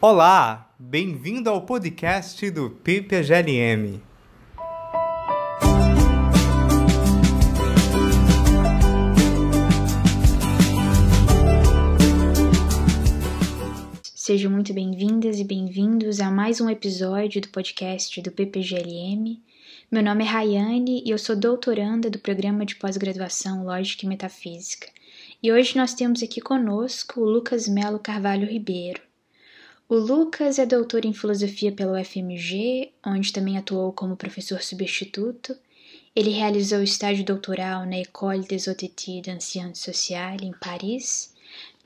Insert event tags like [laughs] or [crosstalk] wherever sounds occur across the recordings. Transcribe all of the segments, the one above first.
Olá, bem-vindo ao podcast do PPGLM. Sejam muito bem-vindas e bem-vindos a mais um episódio do podcast do PPGLM. Meu nome é Rayane e eu sou doutoranda do programa de pós-graduação Lógica e Metafísica. E hoje nós temos aqui conosco o Lucas Melo Carvalho Ribeiro. O Lucas é doutor em filosofia pela UFMG, onde também atuou como professor substituto. Ele realizou estágio doutoral na École des Hautes Études en Sciences Sociales, em Paris.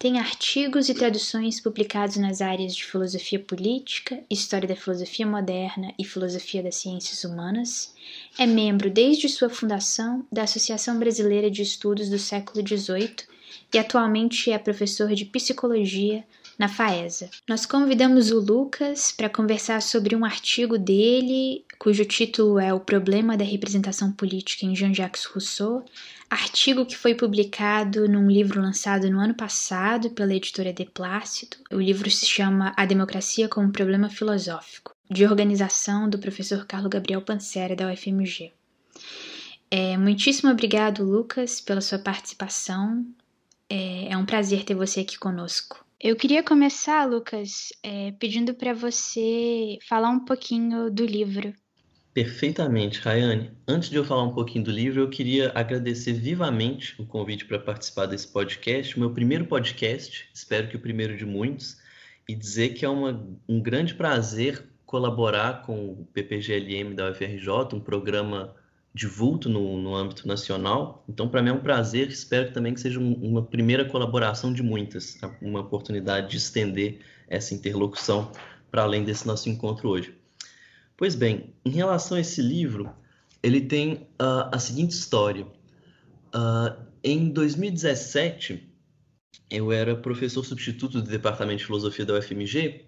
Tem artigos e traduções publicados nas áreas de filosofia política, história da filosofia moderna e filosofia das ciências humanas. É membro desde sua fundação da Associação Brasileira de Estudos do Século XVIII e atualmente é professor de psicologia na FAESA. Nós convidamos o Lucas para conversar sobre um artigo dele, cujo título é O Problema da Representação Política em Jean-Jacques Rousseau, artigo que foi publicado num livro lançado no ano passado pela editora De Plácido. O livro se chama A Democracia como Problema Filosófico, de organização do professor Carlo Gabriel Pancera, da UFMG. É, muitíssimo obrigado, Lucas, pela sua participação. É, é um prazer ter você aqui conosco. Eu queria começar, Lucas, é, pedindo para você falar um pouquinho do livro. Perfeitamente, Rayane. Antes de eu falar um pouquinho do livro, eu queria agradecer vivamente o convite para participar desse podcast, meu primeiro podcast, espero que o primeiro de muitos, e dizer que é uma, um grande prazer colaborar com o PPGLM da UFRJ, um programa de vulto no, no âmbito nacional. Então, para mim é um prazer, espero também que seja um, uma primeira colaboração de muitas, uma oportunidade de estender essa interlocução para além desse nosso encontro hoje. Pois bem, em relação a esse livro, ele tem uh, a seguinte história. Uh, em 2017, eu era professor substituto do Departamento de Filosofia da UFMG,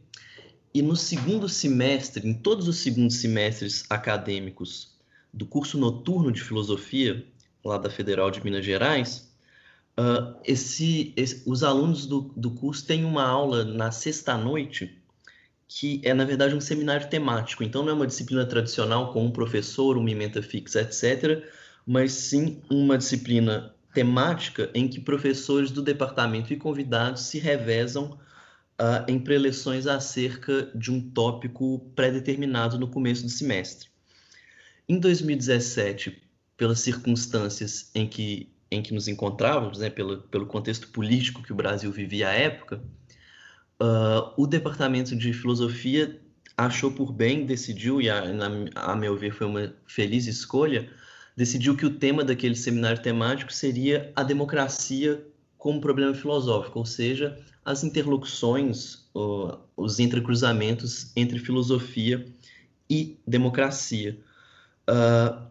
e no segundo semestre, em todos os segundos semestres acadêmicos do curso noturno de filosofia, lá da Federal de Minas Gerais, uh, esse, esse, os alunos do, do curso têm uma aula na sexta-noite, que é, na verdade, um seminário temático. Então, não é uma disciplina tradicional com um professor, uma ementa fixa, etc., mas sim uma disciplina temática em que professores do departamento e convidados se revezam uh, em preleções acerca de um tópico pré-determinado no começo do semestre. Em 2017, pelas circunstâncias em que, em que nos encontrávamos, né, pelo, pelo contexto político que o Brasil vivia à época, uh, o Departamento de Filosofia achou por bem, decidiu, e a, a meu ver foi uma feliz escolha, decidiu que o tema daquele seminário temático seria a democracia como problema filosófico, ou seja, as interlocuções, os entrecruzamentos entre filosofia e democracia. Uh,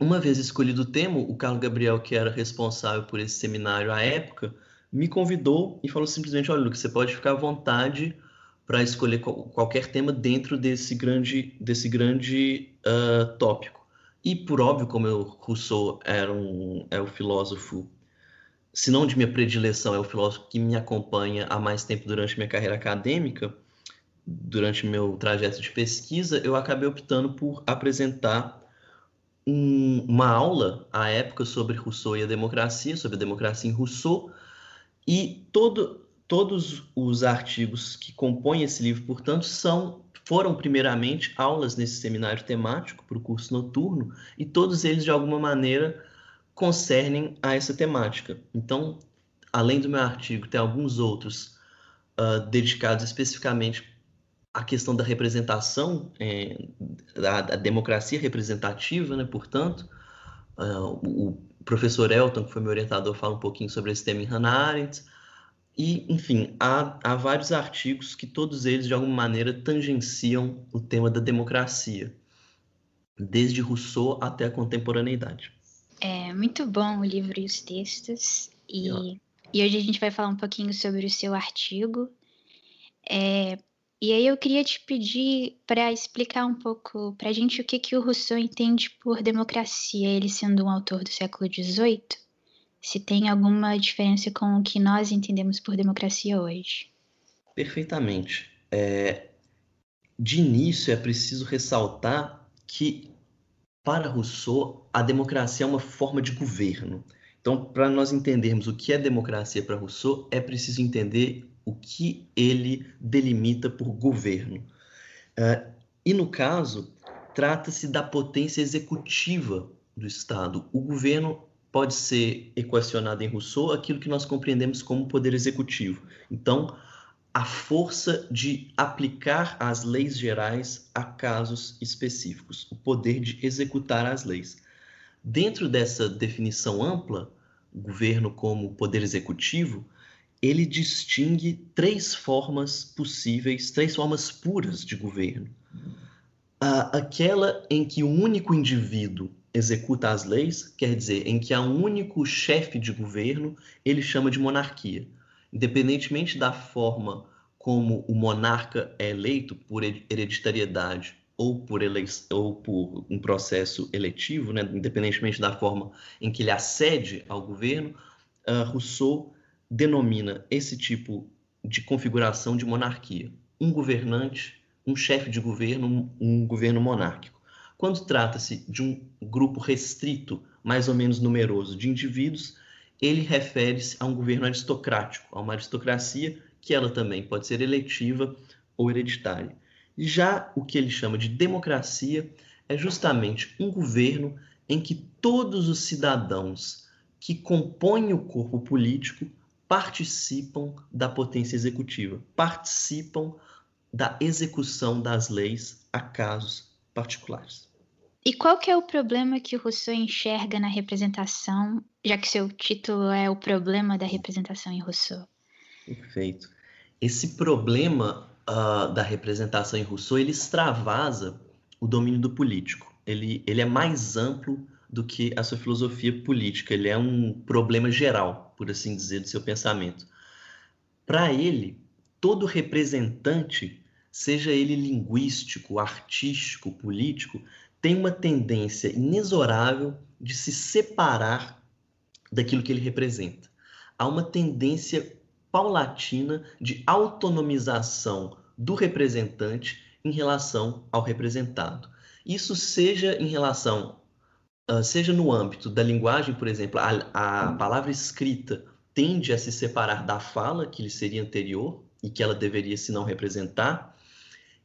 uma vez escolhido o tema, o Carlos Gabriel, que era responsável por esse seminário à época, me convidou e falou simplesmente: Olha, Lucas, você pode ficar à vontade para escolher qual, qualquer tema dentro desse grande, desse grande uh, tópico. E, por óbvio, como eu, Rousseau era um, é o filósofo, se não de minha predileção, é o filósofo que me acompanha há mais tempo durante minha carreira acadêmica, durante meu trajeto de pesquisa, eu acabei optando por apresentar um, uma aula à época sobre Rousseau e a democracia, sobre a democracia em Rousseau, e todo, todos os artigos que compõem esse livro, portanto, são foram primeiramente aulas nesse seminário temático para o curso noturno, e todos eles, de alguma maneira, concernem a essa temática. Então, além do meu artigo, tem alguns outros uh, dedicados especificamente a questão da representação, é, da, da, democracia representativa, né, portanto, uh, o professor Elton, que foi meu orientador, fala um pouquinho sobre esse tema em Hannah Arendt, e, enfim, há, há vários artigos que todos eles, de alguma maneira, tangenciam o tema da democracia, desde Rousseau até a contemporaneidade. É muito bom o livro e os textos, e, e hoje a gente vai falar um pouquinho sobre o seu artigo. É, e aí eu queria te pedir para explicar um pouco para a gente o que, que o Rousseau entende por democracia, ele sendo um autor do século XVIII, se tem alguma diferença com o que nós entendemos por democracia hoje. Perfeitamente. É, de início, é preciso ressaltar que, para Rousseau, a democracia é uma forma de governo. Então, para nós entendermos o que é democracia para Rousseau, é preciso entender o que ele delimita por governo. Uh, e, no caso, trata-se da potência executiva do Estado. O governo pode ser equacionado em Rousseau aquilo que nós compreendemos como poder executivo. Então, a força de aplicar as leis gerais a casos específicos, o poder de executar as leis. Dentro dessa definição ampla, governo como poder executivo, ele distingue três formas possíveis, três formas puras de governo. aquela em que o único indivíduo executa as leis, quer dizer, em que há um único chefe de governo, ele chama de monarquia. Independentemente da forma como o monarca é eleito por hereditariedade ou por, ele... ou por um processo eletivo, né? independentemente da forma em que ele acede ao governo, uh, Rousseau denomina esse tipo de configuração de monarquia. Um governante, um chefe de governo, um governo monárquico. Quando trata-se de um grupo restrito, mais ou menos numeroso, de indivíduos, ele refere-se a um governo aristocrático, a uma aristocracia que ela também pode ser eletiva ou hereditária. Já o que ele chama de democracia é justamente um governo em que todos os cidadãos que compõem o corpo político participam da potência executiva, participam da execução das leis a casos particulares. E qual que é o problema que o Rousseau enxerga na representação, já que seu título é O Problema da Representação em Rousseau? Perfeito. Esse problema uh, da representação em Rousseau, ele extravasa o domínio do político. Ele, ele é mais amplo do que a sua filosofia política. Ele é um problema geral, por assim dizer, do seu pensamento. Para ele, todo representante, seja ele linguístico, artístico, político, tem uma tendência inexorável de se separar daquilo que ele representa. Há uma tendência paulatina de autonomização do representante em relação ao representado. Isso seja em relação, uh, seja no âmbito da linguagem, por exemplo, a, a palavra escrita tende a se separar da fala que lhe seria anterior e que ela deveria se não representar,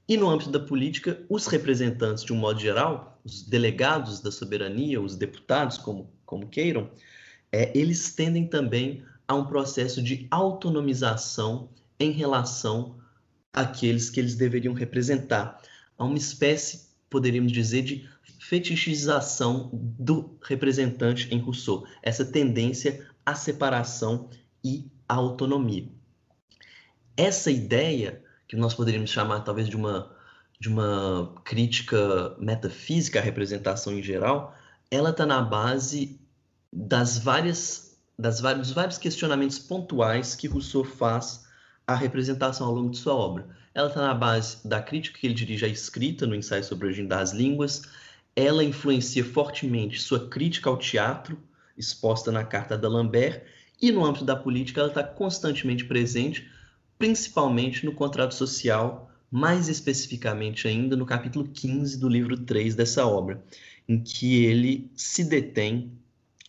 e no âmbito da política, os representantes, de um modo geral, os delegados da soberania, os deputados, como, como queiram, é, eles tendem também a um processo de autonomização em relação àqueles que eles deveriam representar. A uma espécie, poderíamos dizer, de fetichização do representante em Rousseau, essa tendência à separação e à autonomia. Essa ideia que nós poderíamos chamar talvez de uma, de uma crítica metafísica à representação em geral, ela está na base das várias, das vários, vários questionamentos pontuais que Rousseau faz à representação ao longo de sua obra. Ela está na base da crítica que ele dirige à escrita no ensaio sobre a origem das línguas, ela influencia fortemente sua crítica ao teatro, exposta na carta da Lambert, e no âmbito da política ela está constantemente presente, principalmente no contrato social, mais especificamente ainda no capítulo 15 do livro 3 dessa obra, em que ele se detém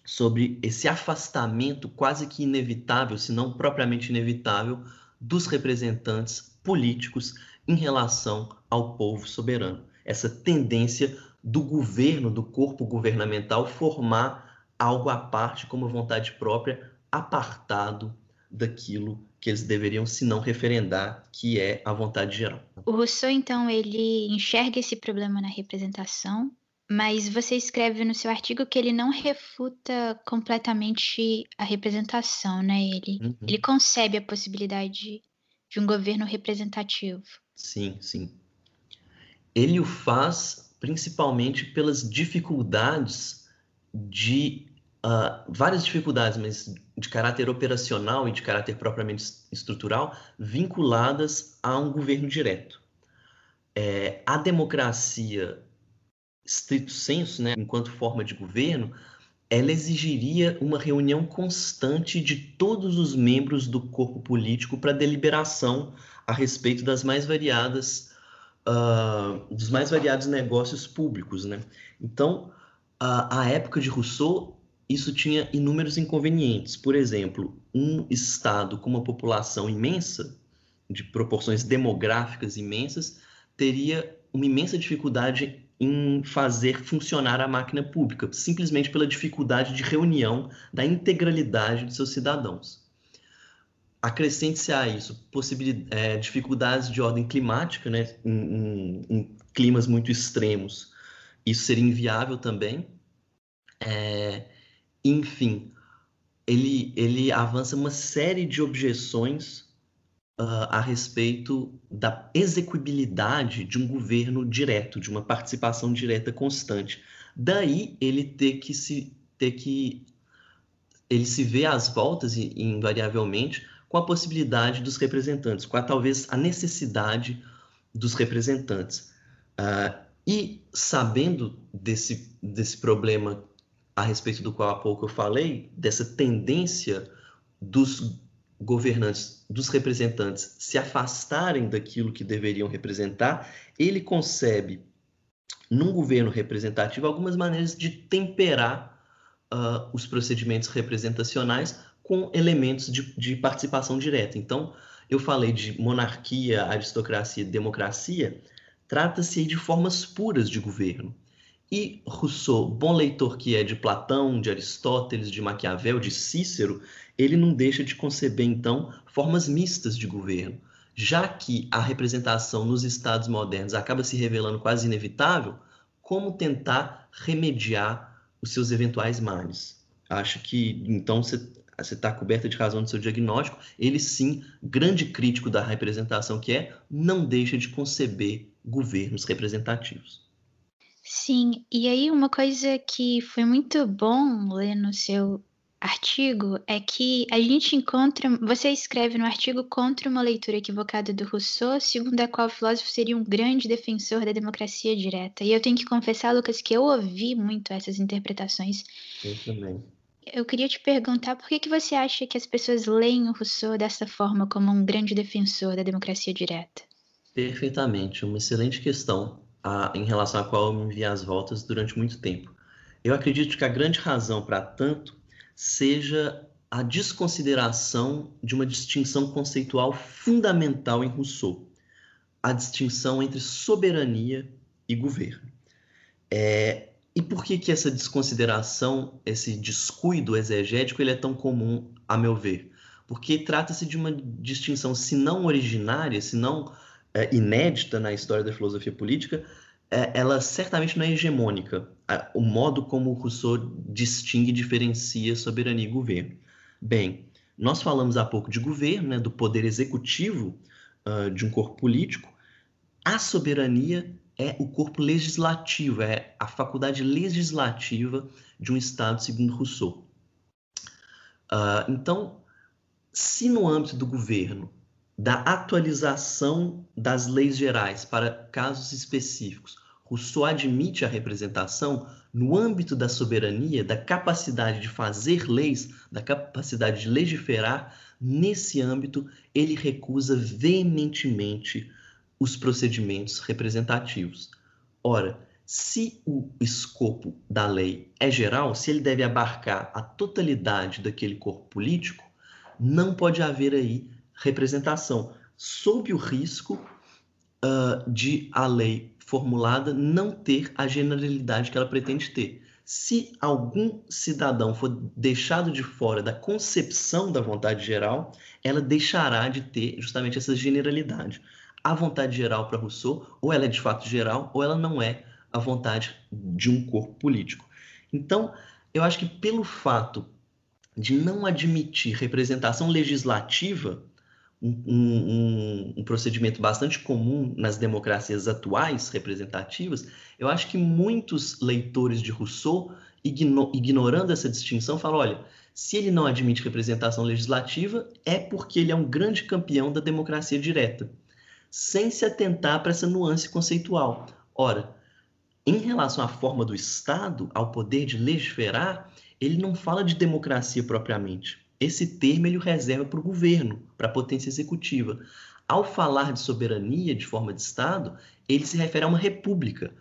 sobre esse afastamento quase que inevitável, se não propriamente inevitável, dos representantes políticos em relação ao povo soberano. Essa tendência do governo, do corpo governamental, formar algo à parte, como vontade própria, apartado daquilo que eles deveriam, se não, referendar, que é a vontade geral. O Rousseau, então, ele enxerga esse problema na representação, mas você escreve no seu artigo que ele não refuta completamente a representação, né? Ele, uhum. ele concebe a possibilidade de um governo representativo. Sim, sim. Ele o faz principalmente pelas dificuldades de uh, várias dificuldades, mas de caráter operacional e de caráter propriamente estrutural, vinculadas a um governo direto. É, a democracia, estrito senso, né, enquanto forma de governo, ela exigiria uma reunião constante de todos os membros do corpo político para deliberação a respeito das mais variadas uh, dos mais variados negócios públicos, né? Então, a, a época de Rousseau isso tinha inúmeros inconvenientes. Por exemplo, um estado com uma população imensa, de proporções demográficas imensas, teria uma imensa dificuldade em fazer funcionar a máquina pública, simplesmente pela dificuldade de reunião da integralidade de seus cidadãos. Acrescente-se a isso é, dificuldades de ordem climática, né, em, em, em, climas muito extremos, isso seria inviável também. É, enfim, ele, ele avança uma série de objeções uh, a respeito da execuibilidade de um governo direto, de uma participação direta constante. Daí ele ter que se ter que ele se vê às voltas invariavelmente com a possibilidade dos representantes, com a talvez a necessidade dos representantes. Uh, e sabendo desse, desse problema a respeito do qual há pouco eu falei, dessa tendência dos governantes, dos representantes se afastarem daquilo que deveriam representar, ele concebe num governo representativo algumas maneiras de temperar uh, os procedimentos representacionais com elementos de, de, participação direta. Então, eu falei de monarquia, aristocracia e democracia, trata-se de formas puras de governo. E Rousseau, bom leitor que é de Platão, de Aristóteles, de Maquiavel, de Cícero, ele não deixa de conceber, então, formas mistas de governo. Já que a representação nos estados modernos acaba se revelando quase inevitável, como tentar remediar os seus eventuais males? Acho que, então, você está coberta de razão no seu diagnóstico. Ele, sim, grande crítico da representação que é, não deixa de conceber governos representativos. Sim, e aí uma coisa que foi muito bom ler no seu artigo é que a gente encontra. Você escreve no artigo contra uma leitura equivocada do Rousseau, segundo a qual o filósofo seria um grande defensor da democracia direta. E eu tenho que confessar, Lucas, que eu ouvi muito essas interpretações. Eu também. Eu queria te perguntar por que, que você acha que as pessoas leem o Rousseau dessa forma, como um grande defensor da democracia direta? Perfeitamente, uma excelente questão a, em relação à qual eu me enviei as voltas durante muito tempo. Eu acredito que a grande razão para tanto seja a desconsideração de uma distinção conceitual fundamental em Rousseau, a distinção entre soberania e governo. É, e por que, que essa desconsideração, esse descuido exegético, ele é tão comum, a meu ver? Porque trata-se de uma distinção, se não originária, se não é, inédita na história da filosofia política, é, ela certamente não é hegemônica. O modo como Rousseau distingue e diferencia soberania e governo. Bem, nós falamos há pouco de governo, né, do poder executivo uh, de um corpo político. A soberania é o corpo legislativo, é a faculdade legislativa de um Estado, segundo Rousseau. Uh, então, se no âmbito do governo da atualização das leis gerais para casos específicos. Rousseau admite a representação no âmbito da soberania, da capacidade de fazer leis, da capacidade de legiferar. Nesse âmbito, ele recusa veementemente os procedimentos representativos. Ora, se o escopo da lei é geral, se ele deve abarcar a totalidade daquele corpo político, não pode haver aí representação, sob o risco uh, de a lei formulada não ter a generalidade que ela pretende ter. Se algum cidadão for deixado de fora da concepção da vontade geral, ela deixará de ter justamente essa generalidade. A vontade geral para Rousseau, ou ela é de fato geral, ou ela não é a vontade de um corpo político. Então, eu acho que pelo fato de não admitir representação legislativa, um, um, um, procedimento bastante comum nas democracias atuais representativas, eu acho que muitos leitores de Rousseau, igno ignorando essa distinção, falam: olha, se ele não admite representação legislativa, é porque ele é um grande campeão da democracia direta, sem se atentar para essa nuance conceitual. Ora, em relação à forma do Estado, ao poder de legiferar, ele não fala de democracia propriamente. Esse termo ele o reserva para o governo, para a potência executiva. Ao falar de soberania de forma de Estado, ele se refere a uma república.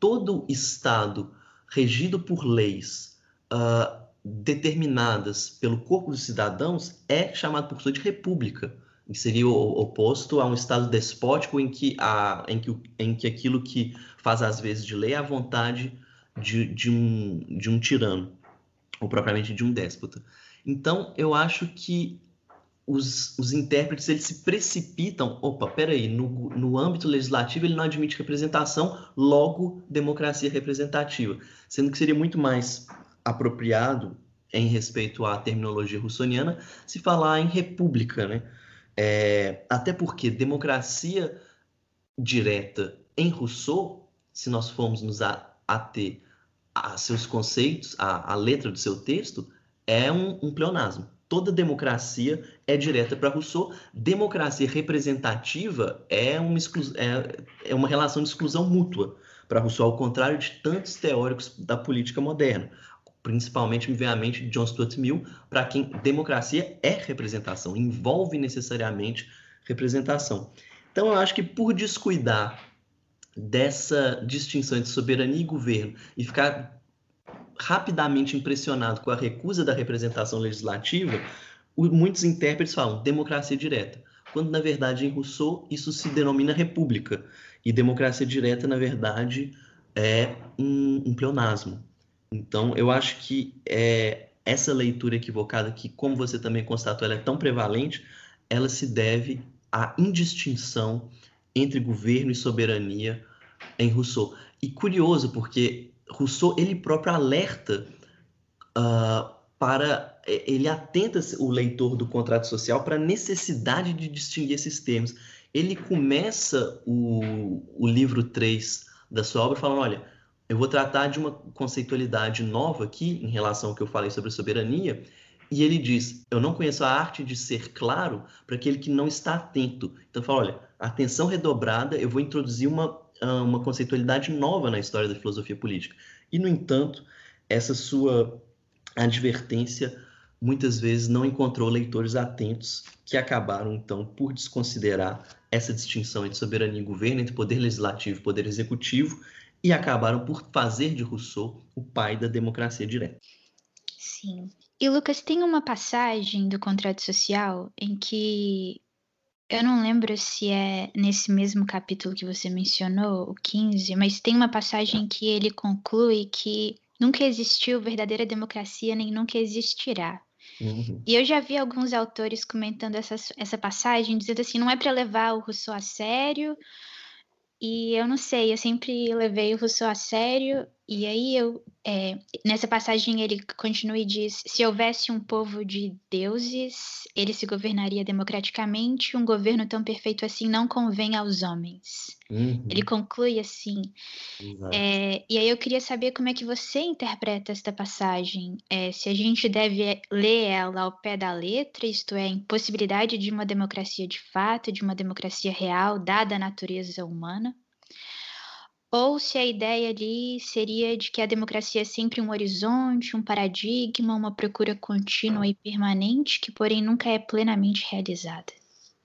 Todo Estado regido por leis uh, determinadas pelo corpo dos cidadãos é chamado por sua de república. Que seria o oposto a um Estado despótico em que, a, em que, em que aquilo que faz às vezes de lei é a vontade de, de, um, de um tirano, ou propriamente de um déspota. Então, eu acho que os, os intérpretes eles se precipitam. Opa, peraí, no, no âmbito legislativo ele não admite representação, logo democracia representativa. Sendo que seria muito mais apropriado, em respeito à terminologia russoniana, se falar em república, né? É, até porque democracia direta em Rousseau, se nós formos nos ater a seus conceitos, a, a letra do seu texto, é um, um pleonasmo toda democracia é direta para Rousseau. Democracia representativa é uma, é, é uma relação de exclusão mútua para Rousseau, ao contrário de tantos teóricos da política moderna, principalmente, obviamente, John Stuart Mill, para quem democracia é representação, envolve necessariamente representação. Então, eu acho que por descuidar dessa distinção entre soberania e governo e ficar rapidamente impressionado com a recusa da representação legislativa, muitos intérpretes falam democracia direta, quando na verdade em Rousseau isso se denomina república e democracia direta na verdade é um, um pleonasmo. Então eu acho que é, essa leitura equivocada que, como você também constatou, ela é tão prevalente, ela se deve à indistinção entre governo e soberania em Rousseau. E curioso, porque Rousseau ele próprio alerta uh, para ele atenta o leitor do contrato social para a necessidade de distinguir esses termos. Ele começa o, o livro 3 da sua obra falando, olha, eu vou tratar de uma conceitualidade nova aqui em relação ao que eu falei sobre soberania, e ele diz: Eu não conheço a arte de ser claro para aquele que não está atento. Então, fala: olha, atenção redobrada, eu vou introduzir uma uma conceitualidade nova na história da filosofia política. E, no entanto, essa sua advertência muitas vezes não encontrou leitores atentos que acabaram, então, por desconsiderar essa distinção entre soberania e governo, entre poder legislativo e poder executivo, e acabaram por fazer de Rousseau o pai da democracia direta. Sim. E Lucas, tem uma passagem do contrato social em que eu não lembro se é nesse mesmo capítulo que você mencionou, o 15, mas tem uma passagem que ele conclui que nunca existiu verdadeira democracia nem nunca existirá. Uhum. E eu já vi alguns autores comentando essa, essa passagem, dizendo assim: não é para levar o Rousseau a sério, e eu não sei, eu sempre levei o Rousseau a sério, e aí eu, é, nessa passagem ele continua e diz: se houvesse um povo de deuses, ele se governaria democraticamente, um governo tão perfeito assim não convém aos homens. Uhum. Ele conclui assim. É, e aí eu queria saber como é que você interpreta esta passagem. É, se a gente deve ler ela ao pé da letra, isto é, a impossibilidade de uma democracia de fato, de uma democracia real, dada a natureza humana ou se a ideia ali seria de que a democracia é sempre um horizonte, um paradigma, uma procura contínua e permanente, que porém nunca é plenamente realizada.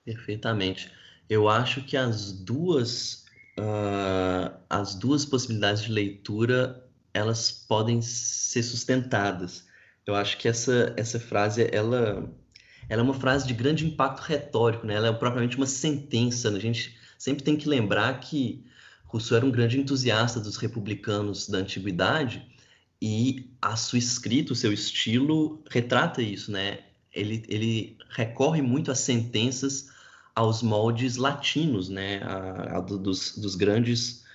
Perfeitamente. Eu acho que as duas, uh, as duas possibilidades de leitura elas podem ser sustentadas. Eu acho que essa, essa frase ela, ela é uma frase de grande impacto retórico, né? ela é propriamente uma sentença. Né? A gente sempre tem que lembrar que Rousseau era um grande entusiasta dos republicanos da antiguidade e a sua escrita, o seu estilo retrata isso, né? Ele, ele recorre muito às sentenças aos moldes latinos, né? A, a, dos, dos grandes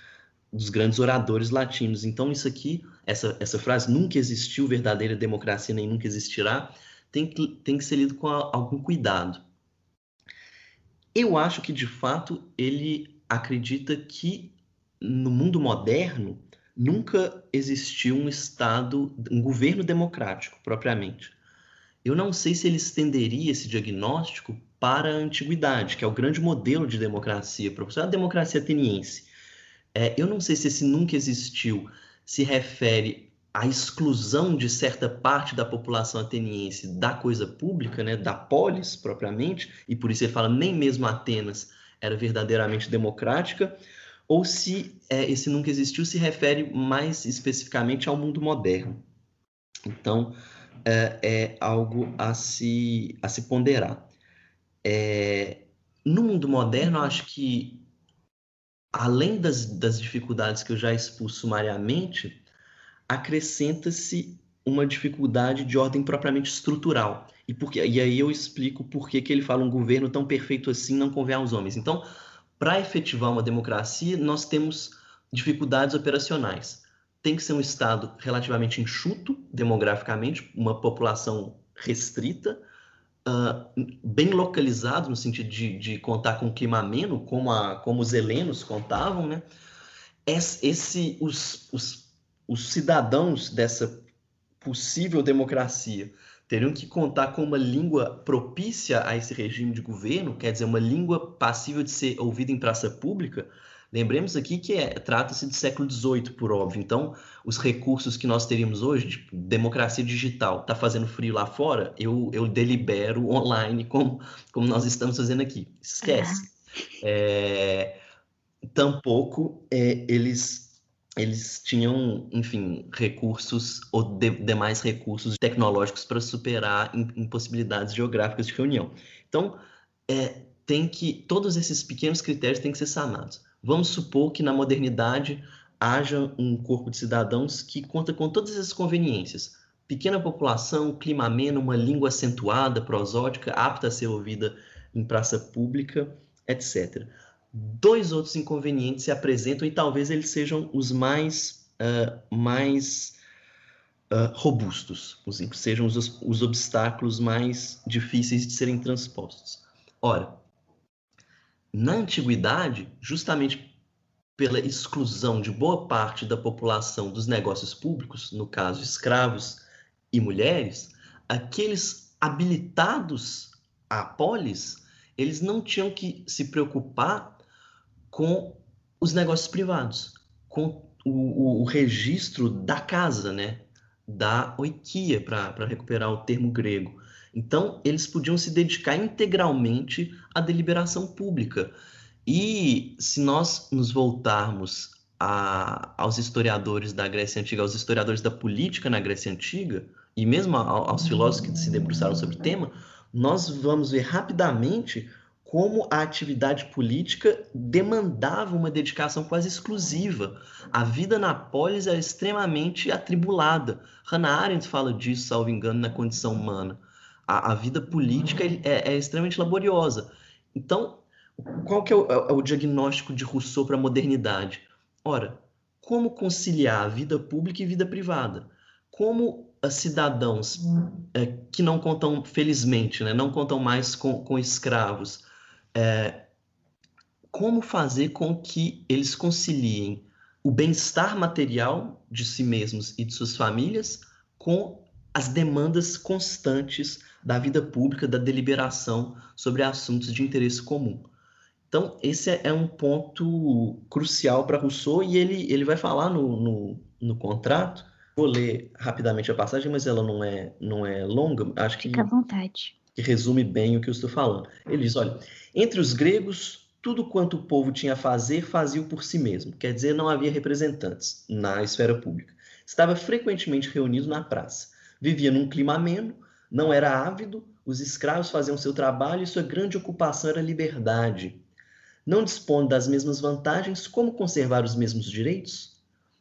dos grandes oradores latinos. Então isso aqui, essa, essa frase nunca existiu verdadeira democracia nem nunca existirá, tem que, tem que ser lido com a, algum cuidado. Eu acho que de fato ele acredita que no mundo moderno, nunca existiu um Estado, um governo democrático, propriamente. Eu não sei se ele estenderia esse diagnóstico para a antiguidade, que é o grande modelo de democracia, a democracia ateniense. É, eu não sei se esse nunca existiu se refere a exclusão de certa parte da população ateniense da coisa pública, né, da polis propriamente, e por isso ele fala nem mesmo Atenas era verdadeiramente democrática, ou se é, esse nunca existiu se refere mais especificamente ao mundo moderno. Então, é, é algo a se, a se ponderar. É, no mundo moderno, acho que, além das, das dificuldades que eu já expus sumariamente, acrescenta-se uma dificuldade de ordem propriamente estrutural. E, porque, e aí eu explico por que, que ele fala um governo tão perfeito assim não convém aos homens. Então, para efetivar uma democracia, nós temos dificuldades operacionais. Tem que ser um Estado relativamente enxuto demograficamente, uma população restrita, uh, bem localizado, no sentido de, de, contar com um clima ameno, como, a, como os helenos contavam, né? Esse, os, os, os cidadãos dessa possível democracia teriam que contar com uma língua propícia a esse regime de governo, quer dizer, uma língua passível de ser ouvida em praça pública. Lembremos aqui que é, trata-se de século XVIII, por óbvio. Então, os recursos que nós teríamos hoje, tipo, democracia digital, está fazendo frio lá fora, eu, eu delibero online, como, como nós estamos fazendo aqui. Esquece. É, tampouco é, eles eles tinham, enfim, recursos ou de, demais recursos tecnológicos para superar impossibilidades geográficas de reunião. Então, é, tem que todos esses pequenos critérios têm que ser sanados. Vamos supor que na modernidade haja um corpo de cidadãos que conta com todas essas conveniências. Pequena população, clima ameno, uma língua acentuada, prosódica, apta a ser ouvida em praça pública, etc dois outros inconvenientes se apresentam e talvez eles sejam os mais, uh, mais uh, robustos, sejam os, os obstáculos mais difíceis de serem transpostos. Ora, na antiguidade, justamente pela exclusão de boa parte da população dos negócios públicos, no caso escravos e mulheres, aqueles habilitados à polis, eles não tinham que se preocupar com os negócios privados, com o, o, o registro da casa, né? Da oikia, para recuperar o termo grego. Então, eles podiam se dedicar integralmente à deliberação pública. E se nós nos voltarmos a, aos historiadores da Grécia Antiga, aos historiadores da política na Grécia Antiga, e mesmo aos filósofos que se debruçaram sobre o tema, nós vamos ver rapidamente como a atividade política demandava uma dedicação quase exclusiva. A vida na polis era extremamente atribulada. Hannah Arendt fala disso, salvo engano, na condição humana. A, a vida política é, é, extremamente laboriosa. Então, qual que é o, é o diagnóstico de Rousseau para a modernidade? Ora, como conciliar a vida pública e vida privada? Como cidadãos é, que não contam, felizmente, né, não contam mais com, com escravos, é, como fazer com que eles conciliem o bem-estar material de si mesmos e de suas famílias com as demandas constantes da vida pública, da deliberação sobre assuntos de interesse comum. Então, esse é, um ponto crucial para Rousseau e ele, ele vai falar no, no, no, contrato. Vou ler rapidamente a passagem, mas ela não é, não é longa. Acho que, Fica à vontade. Que resume bem o que eu estou falando. Ele diz: olha, entre os gregos, tudo quanto o povo tinha a fazer, fazia por si mesmo. Quer dizer, não havia representantes na esfera pública. Estava frequentemente reunido na praça. Vivia num clima ameno, não era ávido, os escravos faziam seu trabalho e sua grande ocupação era liberdade. Não dispõe das mesmas vantagens, como conservar os mesmos direitos?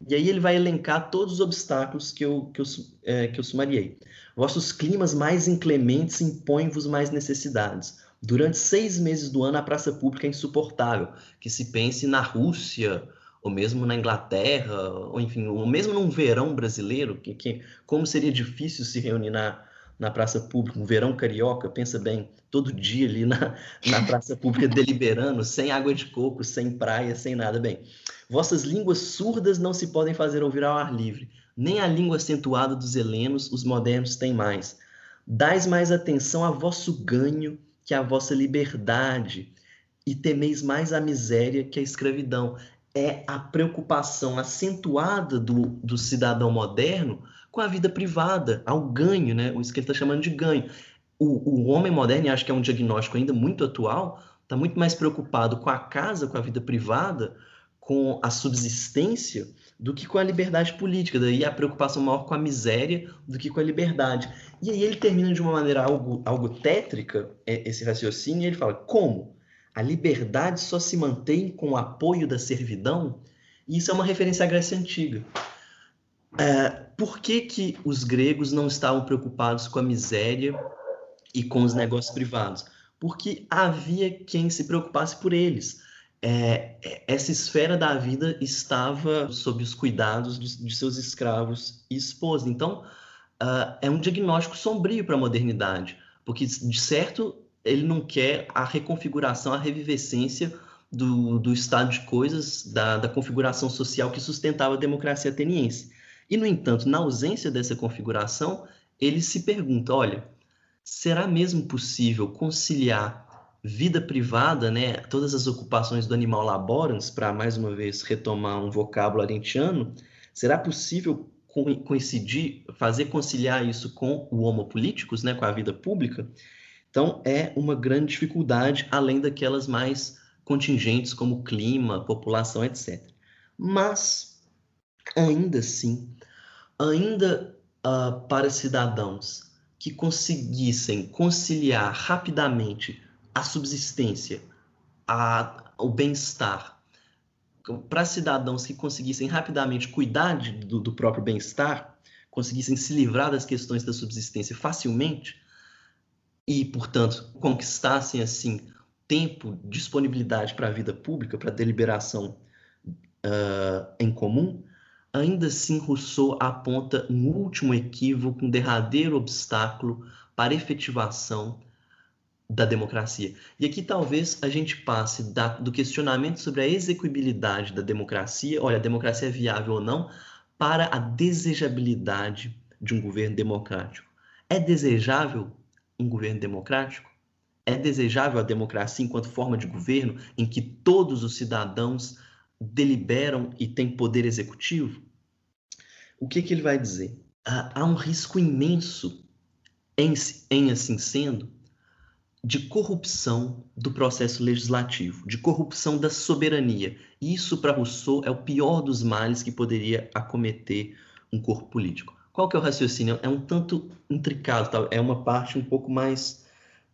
E aí ele vai elencar todos os obstáculos que eu, que eu, é, que eu sumariei. Vossos climas mais inclementes impõem-vos mais necessidades. Durante seis meses do ano, a praça pública é insuportável. Que se pense na Rússia, ou mesmo na Inglaterra, ou enfim, ou mesmo num verão brasileiro, que, que como seria difícil se reunir na, na praça pública, um verão carioca, pensa bem, todo dia ali na, [laughs] na praça pública deliberando, sem água de coco, sem praia, sem nada. Bem, vossas línguas surdas não se podem fazer ouvir ao ar livre, nem a língua acentuada dos helenos os modernos têm mais. Dais mais atenção a vosso ganho que a vossa liberdade e temeis mais a miséria que a escravidão. é a preocupação acentuada do, do cidadão moderno com a vida privada, ao ganho, né? Isso que ele está chamando de ganho. O, o homem moderno, e acho que é um diagnóstico ainda muito atual, está muito mais preocupado com a casa, com a vida privada, com a subsistência, do que com a liberdade política. Daí a preocupação maior com a miséria do que com a liberdade. E aí ele termina de uma maneira algo, algo tétrica, é, esse raciocínio, e ele fala: como? A liberdade só se mantém com o apoio da servidão? E isso é uma referência à Grécia Antiga. É, por que, que os gregos não estavam preocupados com a miséria e com os negócios privados? Porque havia quem se preocupasse por eles. É, essa esfera da vida estava sob os cuidados de, de seus escravos e esposas. Então, uh, é um diagnóstico sombrio para a modernidade, porque, de certo, ele não quer a reconfiguração, a revivescência do, do estado de coisas, da, da configuração social que sustentava a democracia ateniense. E, no entanto, na ausência dessa configuração, ele se pergunta: olha, será mesmo possível conciliar vida privada, né, todas as ocupações do animal laborans, para mais uma vez retomar um vocábulo arentiano, será possível coincidir, fazer conciliar isso com o homo políticos, né, com a vida pública? Então, é uma grande dificuldade, além daquelas mais contingentes, como clima, população, etc. Mas, ainda assim, ainda uh, para cidadãos que conseguissem conciliar rapidamente a subsistência, a, o bem-estar, para cidadãos que conseguissem rapidamente cuidar de, do, do próprio bem-estar, conseguissem se livrar das questões da subsistência facilmente, e, portanto, conquistassem assim tempo, disponibilidade para a vida pública, para deliberação uh, em comum, ainda assim Rousseau aponta um último equívoco, um derradeiro obstáculo para a efetivação da democracia. E aqui talvez a gente passe da, do questionamento sobre a execuibilidade da democracia, olha, a democracia é viável ou não, para a desejabilidade de um governo democrático. É desejável um governo democrático? É desejável a democracia enquanto forma de governo em que todos os cidadãos deliberam e têm poder executivo? O que, que ele vai dizer? Há um risco imenso, em, em assim sendo, de corrupção do processo legislativo, de corrupção da soberania. Isso, para Rousseau, é o pior dos males que poderia acometer um corpo político. Qual que é o raciocínio? É um tanto intricado, tá? é uma parte um pouco mais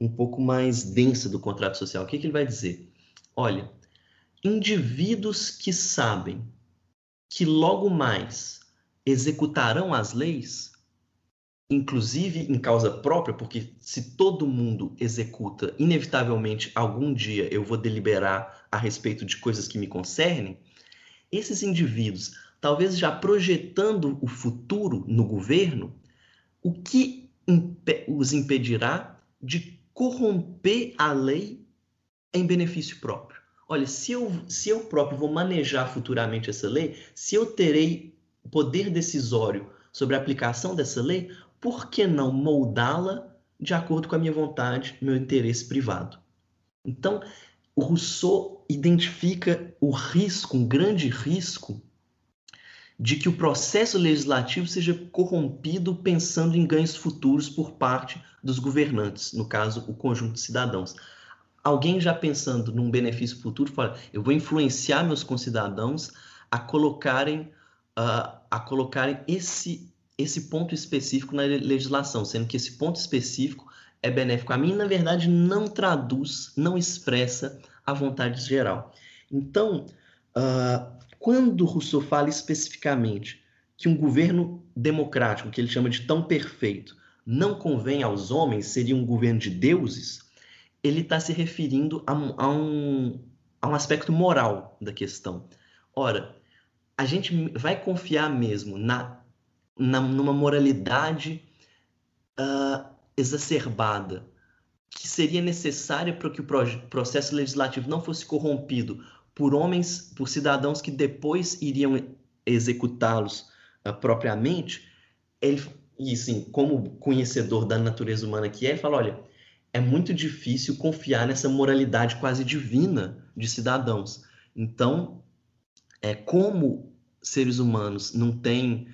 um pouco mais densa do contrato social. O que, que ele vai dizer? Olha, indivíduos que sabem que logo mais executarão as leis, inclusive em causa própria, porque se todo mundo executa, inevitavelmente algum dia eu vou deliberar a respeito de coisas que me concernem, esses indivíduos talvez já projetando o futuro no governo, o que os impedirá de corromper a lei em benefício próprio? Olha, se eu, se eu próprio vou manejar futuramente essa lei, se eu terei poder decisório sobre a aplicação dessa lei, por que não moldá-la de acordo com a minha vontade, meu interesse privado? Então, o Rousseau identifica o risco, um grande risco de que o processo legislativo seja corrompido pensando em ganhos futuros por parte dos governantes, no caso, o conjunto de cidadãos. Alguém já pensando num benefício futuro fala: eu vou influenciar meus concidadãos a colocarem, uh, a colocarem esse, esse ponto específico na legislação, sendo que esse ponto específico é benéfico a mim, na verdade, não traduz, não expressa a vontade geral. Então, uh, quando Rousseau fala especificamente que um governo democrático, que ele chama de tão perfeito, não convém aos homens, seria um governo de deuses, ele está se referindo a, a, um, a um aspecto moral da questão. Ora, a gente vai confiar mesmo na, na numa moralidade uh, exacerbada que seria necessária para que o processo legislativo não fosse corrompido por homens, por cidadãos que depois iriam executá-los uh, propriamente, ele, e assim, como conhecedor da natureza humana que é, ele fala, olha, é muito difícil confiar nessa moralidade quase divina de cidadãos. Então, é, como seres humanos não têm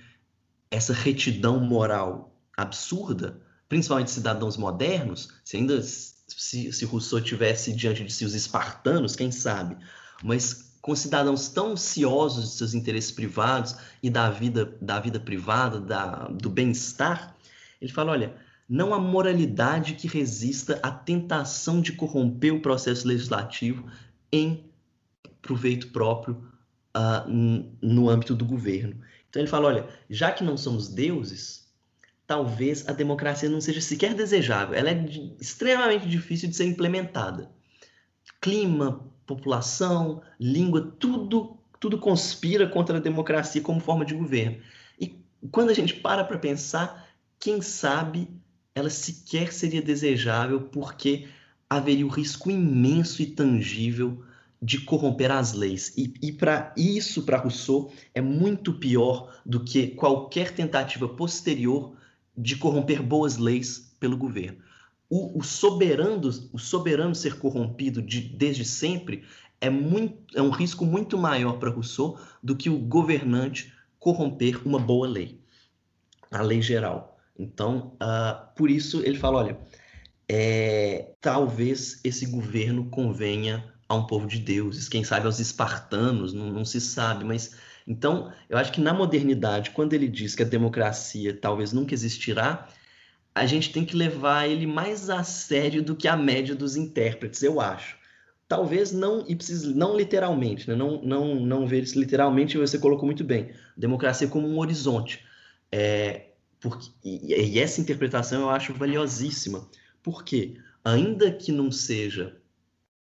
essa retidão moral absurda, principalmente cidadãos modernos, se ainda se, se Rousseau tivesse diante de si os espartanos, quem sabe, mas com cidadãos tão ciosos de seus interesses privados e da vida, da vida privada, da, do bem-estar, ele fala, olha, não há moralidade que resista à tentação de corromper o processo legislativo em proveito próprio uh, no âmbito do governo. Então ele fala, olha, já que não somos deuses, talvez a democracia não seja sequer desejável. Ela é de, extremamente difícil de ser implementada. Clima, população, língua, tudo, tudo conspira contra a democracia como forma de governo. E quando a gente para para pensar, quem sabe ela sequer seria desejável porque haveria o risco imenso e tangível de corromper as leis. E, e para isso, para Rousseau, é muito pior do que qualquer tentativa posterior de corromper boas leis pelo governo. O, o soberano, o soberano ser corrompido de, desde sempre é, muito, é um risco muito maior para Rousseau do que o governante corromper uma boa lei, a lei geral. Então, uh, por isso ele fala, olha, é, talvez esse governo convenha a um povo de deuses, quem sabe aos espartanos, não, não, se sabe, mas então eu acho que na modernidade, quando ele diz que a democracia talvez nunca existirá, a gente tem que levar ele mais a sério do que a média dos intérpretes, eu acho. Talvez não, precisa, não literalmente, né? não, não, não ver isso literalmente, você colocou muito bem. Democracia como um horizonte. É, porque, e, essa interpretação eu acho valiosíssima. Porque, ainda que não seja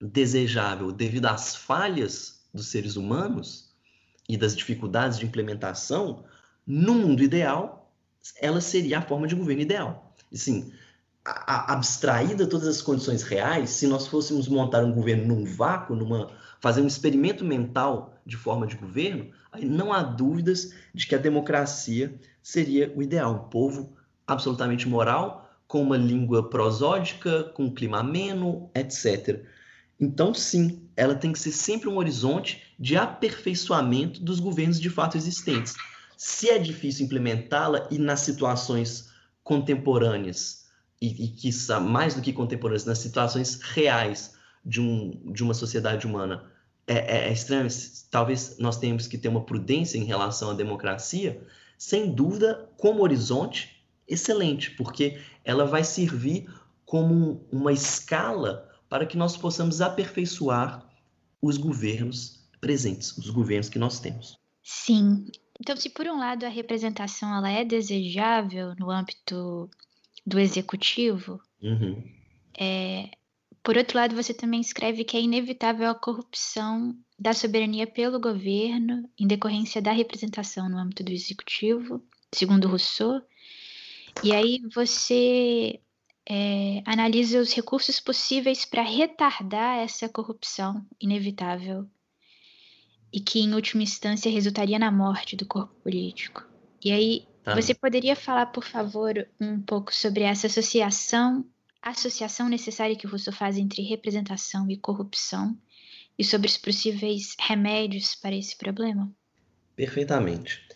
desejável devido às falhas dos seres humanos e das dificuldades de implementação, no mundo ideal, ela seria a forma de governo ideal. Assim, abstraída todas as condições reais, se nós fôssemos montar um governo num vácuo, numa, fazer um experimento mental de forma de governo, aí não há dúvidas de que a democracia seria o ideal, um povo absolutamente moral, com uma língua prosódica, com um clima ameno, etc. Então, sim, ela tem que ser sempre um horizonte de aperfeiçoamento dos governos de fato existentes. Se é difícil implementá-la e nas situações contemporâneas, e, e que mais do que contemporâneas, nas situações reais de, um, de uma sociedade humana, é, é, é estranho. Talvez nós tenhamos que ter uma prudência em relação à democracia, sem dúvida, como horizonte, excelente, porque ela vai servir como uma escala para que nós possamos aperfeiçoar os governos presentes, os governos que nós temos. Sim. Então, se por um lado a representação ela é desejável no âmbito do executivo, uhum. é, por outro lado, você também escreve que é inevitável a corrupção da soberania pelo governo em decorrência da representação no âmbito do executivo, segundo Rousseau. E aí você é, analisa os recursos possíveis para retardar essa corrupção inevitável e que, em última instância, resultaria na morte do corpo político. E aí, tá. você poderia falar, por favor, um pouco sobre essa associação, associação necessária que Rousseau faz entre representação e corrupção e sobre os possíveis remédios para esse problema? Perfeitamente.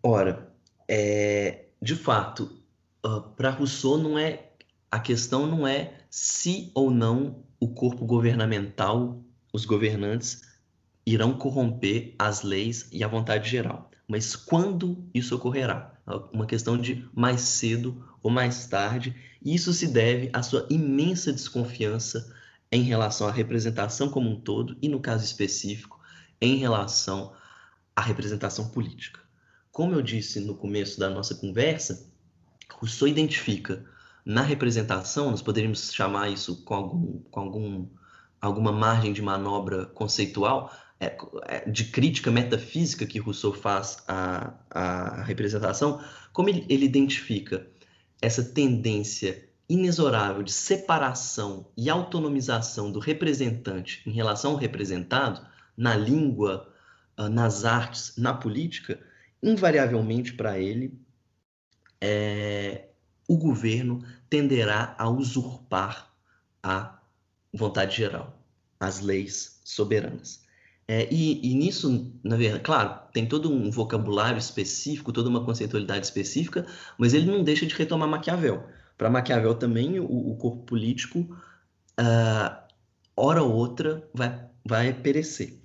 Ora, é, de fato, uh, para Rousseau não é a questão não é se ou não o corpo governamental, os governantes, irão corromper as leis e a vontade geral, mas quando isso ocorrerá. É uma questão de mais cedo ou mais tarde, isso se deve à sua imensa desconfiança em relação à representação como um todo e, no caso específico, em relação à representação política. Como eu disse no começo da nossa conversa, Rousseau identifica na representação, nós poderíamos chamar isso com, algum, com algum, alguma margem de manobra conceitual, é, é, de crítica metafísica que Rousseau faz à, à representação, como ele, ele identifica essa tendência inexorável de separação e autonomização do representante em relação ao representado, na língua, ah, nas artes, na política, invariavelmente para ele é, o governo tenderá a usurpar a vontade geral, as leis soberanas. É, e, e, nisso, na verdade, claro, tem todo um vocabulário específico, toda uma conceitualidade específica, mas ele não deixa de retomar Maquiavel. Para Maquiavel também, o, o corpo político, uh, hora ou outra, vai, vai perecer.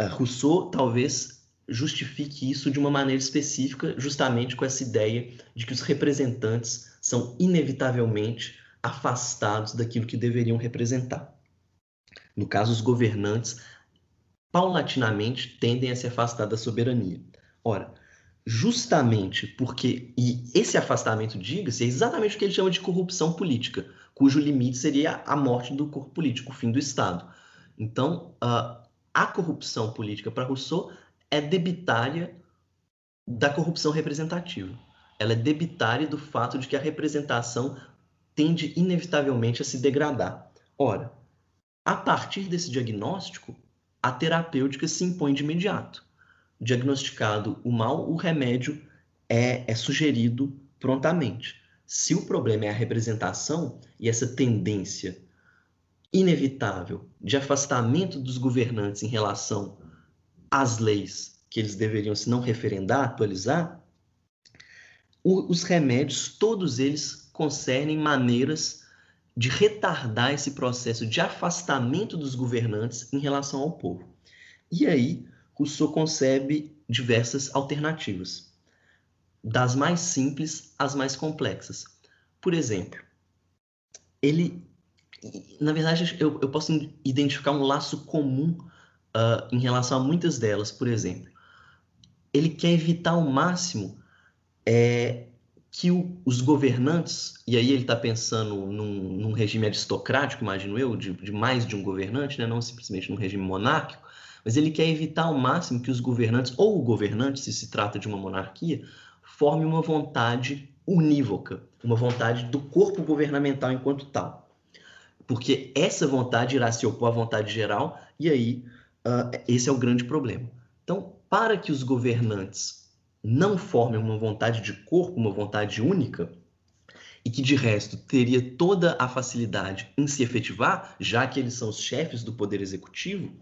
Uh, Rousseau talvez justifique isso de uma maneira específica, justamente com essa ideia de que os representantes são inevitavelmente afastados daquilo que deveriam representar. No caso, os governantes paulatinamente tendem a se afastar da soberania. Ora, justamente porque, e esse afastamento, diga-se, é exatamente o que ele chama de corrupção política, cujo limite seria a morte do corpo político, o fim do Estado. Então, uh, a corrupção política para Rousseau é debitária da corrupção representativa. Ela é debitária do fato de que a representação tende inevitavelmente a se degradar. Ora, a partir desse diagnóstico, a terapêutica se impõe de imediato. Diagnosticado o mal, o remédio é, é sugerido prontamente. Se o problema é a representação e essa tendência inevitável de afastamento dos governantes em relação às leis que eles deveriam, se não referendar, atualizar, os remédios, todos eles concernem maneiras de retardar esse processo de afastamento dos governantes em relação ao povo. E aí, Rousseau concebe diversas alternativas, das mais simples às mais complexas. Por exemplo, ele, na verdade, eu, eu posso identificar um laço comum uh, em relação a muitas delas. Por exemplo, ele quer evitar ao máximo é, que o, os governantes, e aí ele está pensando num, num, regime aristocrático, imagino eu, de, de, mais de um governante, né? não simplesmente num regime monárquico, mas ele quer evitar ao máximo que os governantes, ou o governante, se se trata de uma monarquia, forme uma vontade unívoca, uma vontade do corpo governamental enquanto tal. Porque essa vontade irá se opor à vontade geral, e aí uh, esse é o grande problema. Então, para que os governantes não formem uma vontade de corpo, uma vontade única, e que de resto teria toda a facilidade em se efetivar, já que eles são os chefes do poder executivo,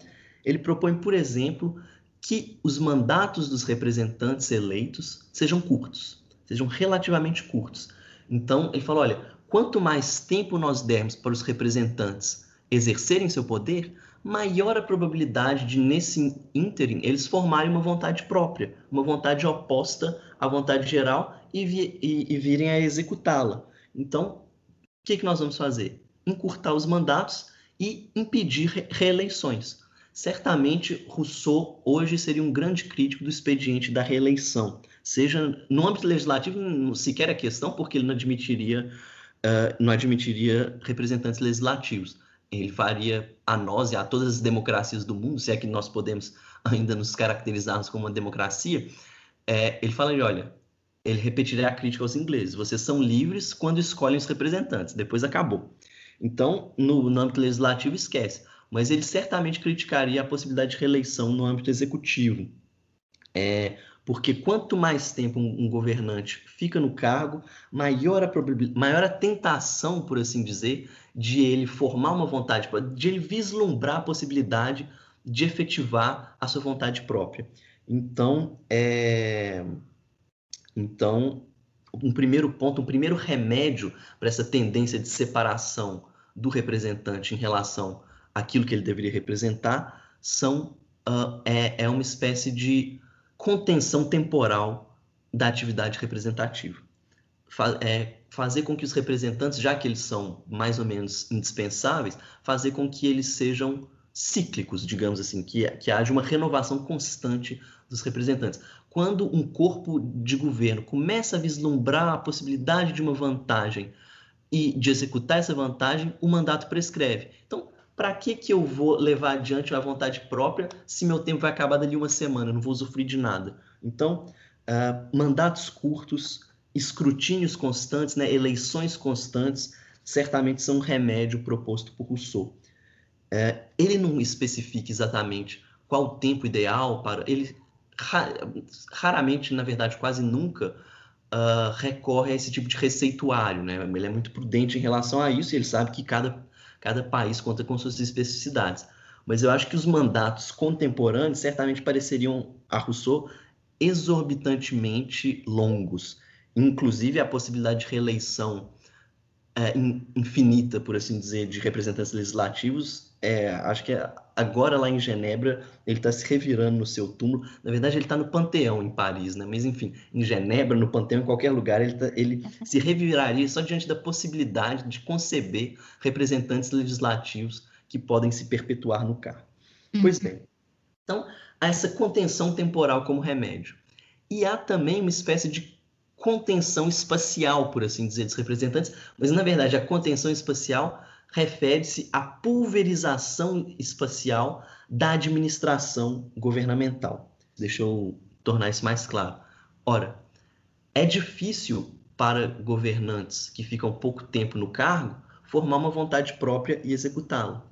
ele propõe, por exemplo, que os mandatos dos representantes eleitos sejam curtos, sejam relativamente curtos. Então, ele fala: olha, quanto mais tempo nós dermos para os representantes exercerem seu poder, maior a probabilidade de, nesse ínterim, eles formarem uma vontade própria, uma vontade oposta à vontade geral e, vi e, e virem a executá-la. Então, o que, que nós vamos fazer? Encurtar os mandatos e impedir re reeleições. Certamente, Rousseau hoje seria um grande crítico do expediente da reeleição, seja no âmbito legislativo, sequer a questão, porque ele não admitiria, uh, não admitiria representantes legislativos ele faria a nós e a todas as democracias do mundo, se é que nós podemos ainda nos caracterizarmos como uma democracia, é, ele fala, olha, ele repetiria a crítica aos ingleses, vocês são livres quando escolhem os representantes, depois acabou. Então, no, no âmbito legislativo, esquece. Mas ele certamente criticaria a possibilidade de reeleição no âmbito executivo. É, porque quanto mais tempo um, governante fica no cargo, maior a, maior a tentação, por assim dizer, de ele formar uma vontade, de ele vislumbrar a possibilidade de efetivar a sua vontade própria. Então, é... então um primeiro ponto, um primeiro remédio para essa tendência de separação do representante em relação àquilo que ele deveria representar são uh, é, é uma espécie de contenção temporal da atividade representativa. Fa é, fazer com que os representantes, já que eles são mais ou menos indispensáveis, fazer com que eles sejam cíclicos, digamos assim, que, que haja uma renovação constante dos representantes. Quando um corpo de governo começa a vislumbrar a possibilidade de uma vantagem e de executar essa vantagem, o mandato prescreve. Então, para que, que eu vou levar adiante a vontade própria se meu tempo vai acabar dali uma semana? Eu não vou usufruir de nada. Então, uh, mandatos curtos, escrutínios constantes, né, eleições constantes, certamente são um remédio proposto por Rousseau. É, ele não especifica exatamente qual o tempo ideal para. Ele raramente, na verdade, quase nunca, uh, recorre a esse tipo de receituário. Né? Ele é muito prudente em relação a isso e ele sabe que cada, cada país conta com suas especificidades. mas eu acho que os mandatos contemporâneos certamente pareceriam a Rousseau exorbitantemente longos, inclusive a possibilidade de reeleição é, infinita, por assim dizer, de representantes legislativos. É, acho que agora lá em Genebra ele está se revirando no seu túmulo. Na verdade, ele está no Panteão em Paris, né? Mas enfim, em Genebra, no Panteão, em qualquer lugar, ele, tá, ele se reviraria só diante da possibilidade de conceber representantes legislativos que podem se perpetuar no cargo. Uhum. Pois bem, então há essa contenção temporal como remédio. E há também uma espécie de contenção espacial, por assim dizer, dos representantes, mas na verdade a contenção espacial refere-se à pulverização espacial da administração governamental. Deixa eu tornar isso mais claro. Ora, é difícil para governantes que ficam pouco tempo no cargo formar uma vontade própria e executá-la.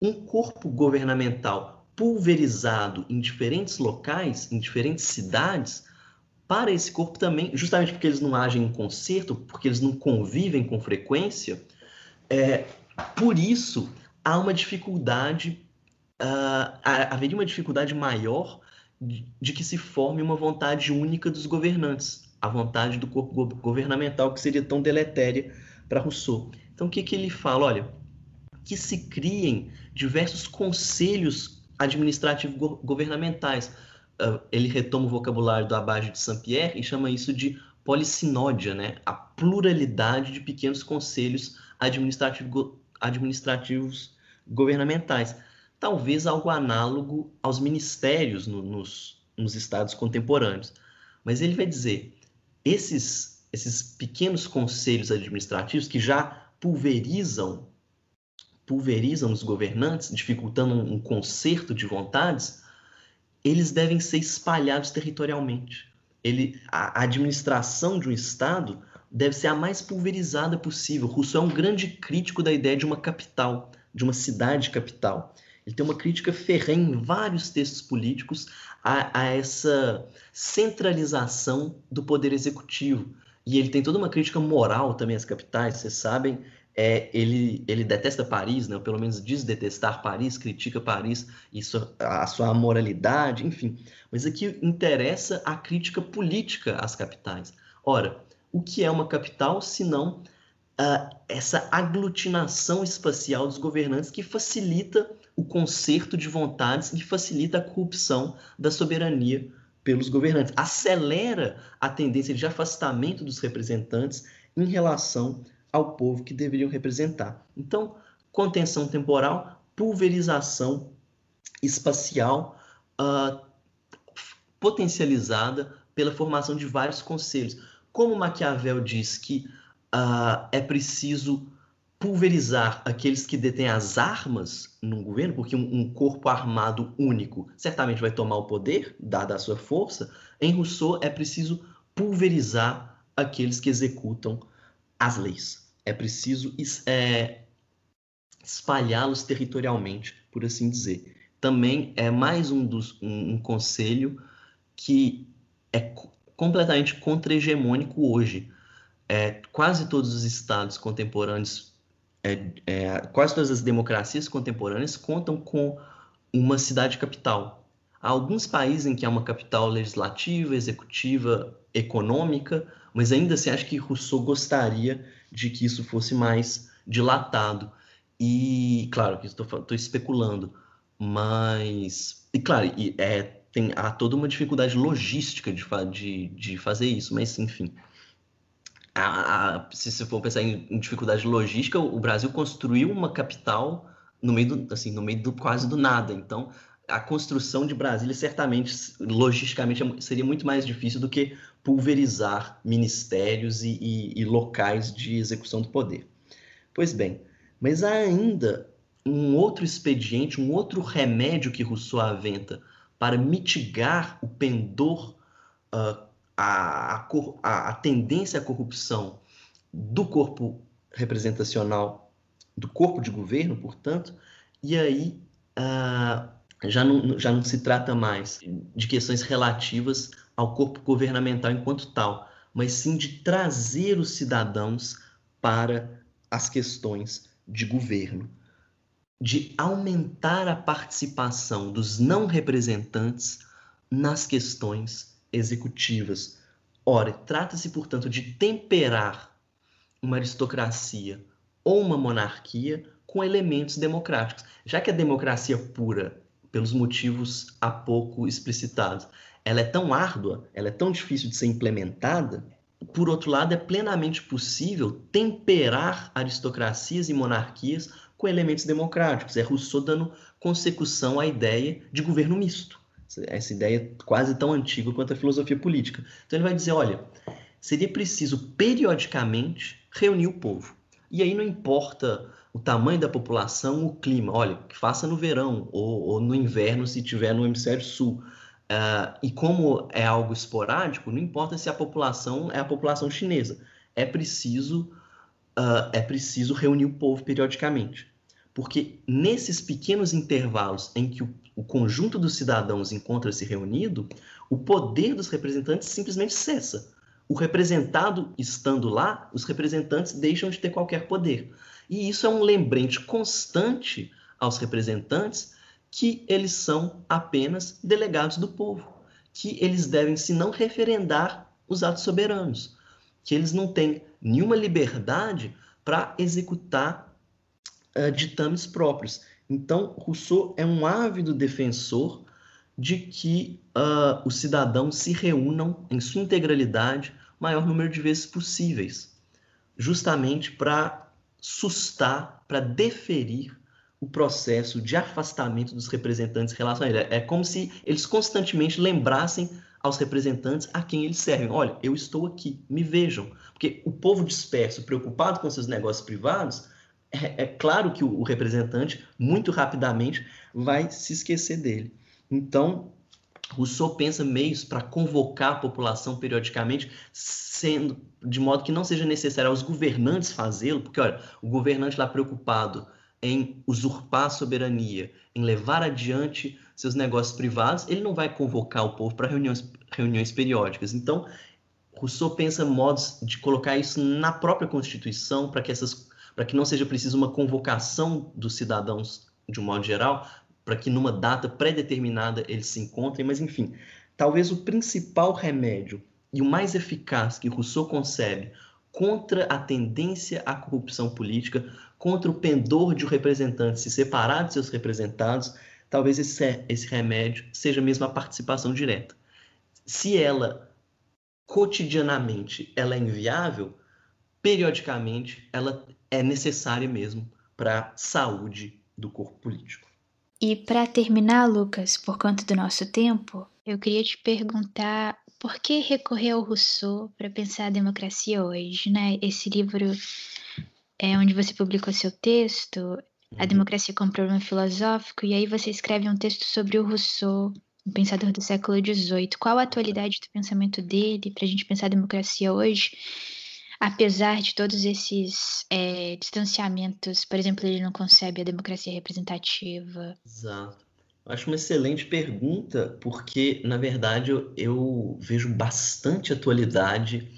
Um corpo governamental pulverizado em diferentes locais, em diferentes cidades, para esse corpo também, justamente porque eles não agem em concerto, porque eles não convivem com frequência, é, por isso há uma dificuldade, uh, haveria uma dificuldade maior de, de, que se forme uma vontade única dos governantes, a vontade do corpo governamental que seria tão deletéria para Rousseau. Então o que, que ele fala? Olha, que se criem diversos conselhos administrativos governamentais uh, ele retoma o vocabulário do Abage de Saint-Pierre e chama isso de polissinódia, né? a pluralidade de pequenos conselhos administrativo, administrativos governamentais. Talvez algo análogo aos ministérios no, nos, nos estados contemporâneos. Mas ele vai dizer, esses, esses pequenos conselhos administrativos que já pulverizam pulverizam os governantes, dificultando um, um concerto de vontades, eles devem ser espalhados territorialmente. Ele, a administração de um Estado deve ser a mais pulverizada possível. Rousseau é um grande crítico da ideia de uma capital, de uma cidade capital. Ele tem uma crítica ferrenha em vários textos políticos a, a essa centralização do poder executivo. E ele tem toda uma crítica moral também às capitais, vocês sabem, é, ele, ele detesta Paris, né? pelo menos diz detestar Paris, critica Paris e sua, a sua moralidade, enfim. Mas aqui interessa a crítica política às capitais. Ora, o que é uma capital se não uh, essa aglutinação espacial dos governantes que facilita o concerto de vontades e facilita a corrupção da soberania pelos governantes, acelera a tendência de afastamento dos representantes em relação ao povo que deveriam representar. Então, contenção temporal, pulverização espacial uh, potencializada pela formação de vários conselhos. Como Maquiavel diz que uh, é preciso pulverizar aqueles que detêm as armas no governo, porque um, um, corpo armado único certamente vai tomar o poder, dada a sua força, em Rousseau é preciso pulverizar aqueles que executam as leis. É preciso é, espalhá-los territorialmente, por assim dizer. Também é mais um, dos, um, um conselho que é completamente contra-hegemônico hoje. É, quase todos os estados contemporâneos, é, é, quase todas as democracias contemporâneas contam com uma cidade capital. Há alguns países em que há uma capital legislativa, executiva, econômica, mas ainda assim acho que Rousseau gostaria de que isso fosse mais dilatado. E, claro, que estou especulando, mas. E, claro, e, é, tem, há toda uma dificuldade logística de, de, de fazer isso, mas, enfim. A, a, se você for pensar em, em, dificuldade logística, o Brasil construiu uma capital no meio do, assim, no meio do quase do nada. Então, a construção de Brasília certamente, logisticamente, é seria muito mais difícil do que pulverizar ministérios e, e, e locais de execução do poder. Pois bem, mas há ainda um outro expediente, um outro remédio que Rousseau aventa para mitigar o pendor, uh, a, a, a, tendência à corrupção do corpo representacional, do corpo de governo, portanto, e aí uh, já não, já não se trata mais de questões relativas ao corpo governamental enquanto tal, mas sim de trazer os cidadãos para as questões de governo. De aumentar a participação dos não representantes nas questões executivas. Ora, trata-se, portanto, de temperar uma aristocracia ou uma monarquia com elementos democráticos. Já que a democracia pura, pelos motivos há pouco explicitados, ela é tão árdua, ela é tão difícil de ser implementada, por outro lado, é plenamente possível temperar aristocracias e monarquias com elementos democráticos. É Rousseau dando consecução à ideia de governo misto. Essa ideia quase tão antiga quanto a filosofia política. Então ele vai dizer, olha, seria preciso periodicamente reunir o povo. E aí não importa o tamanho da população, o clima. Olha, que faça no verão ou, ou no inverno se tiver no hemisfério sul. Uh, e como é algo esporádico, não importa se a população é a população chinesa. É preciso, uh, é preciso reunir o povo periodicamente. Porque nesses pequenos intervalos em que o, o conjunto dos cidadãos encontra-se reunido, o poder dos representantes simplesmente cessa. O representado estando lá, os representantes deixam de ter qualquer poder. E isso é um lembrete constante aos representantes que eles são apenas delegados do povo, que eles devem, se não referendar os atos soberanos, que eles não têm nenhuma liberdade para executar uh, ditames próprios. Então, Rousseau é um ávido defensor de que uh, os cidadãos se reúnam em sua integralidade maior número de vezes possíveis, justamente para sustar, para deferir o processo de afastamento dos representantes em relação a ele. É como se eles constantemente lembrassem aos representantes a quem eles servem. Olha, eu estou aqui, me vejam. Porque o povo disperso, preocupado com seus negócios privados, é, é claro que o, o representante, muito rapidamente, vai se esquecer dele. Então, Rousseau pensa meios para convocar a população periodicamente, sendo de modo que não seja necessário aos governantes fazê-lo, porque olha, o governante lá preocupado em usurpar a soberania, em levar adiante seus negócios privados, ele não vai convocar o povo para reuniões, reuniões periódicas. Então, Rousseau pensa modos de colocar isso na própria Constituição para que essas para que não seja preciso uma convocação dos cidadãos de um modo geral, para que numa data pré-determinada eles se encontrem, mas enfim, talvez o principal remédio e o mais eficaz que Rousseau concebe contra a tendência à corrupção política, contra o pendor de o representante se separar de seus representados, talvez esse, esse remédio seja mesmo a participação direta. Se ela, cotidianamente, ela é inviável, periodicamente, ela é necessária mesmo para a saúde do corpo político. E para terminar, Lucas, por conta do nosso tempo, eu queria te perguntar por que recorrer ao Rousseau para pensar a democracia hoje, né? Esse livro é onde você publicou seu texto, A uhum. Democracia como Problema Filosófico, e aí você escreve um texto sobre o Rousseau, um pensador do século XVIII. Qual a atualidade do pensamento dele para a gente pensar a democracia hoje? Apesar de todos esses é, distanciamentos, por exemplo, ele não concebe a democracia representativa. Exato. Acho uma excelente pergunta, porque, na verdade, eu, eu, vejo bastante atualidade,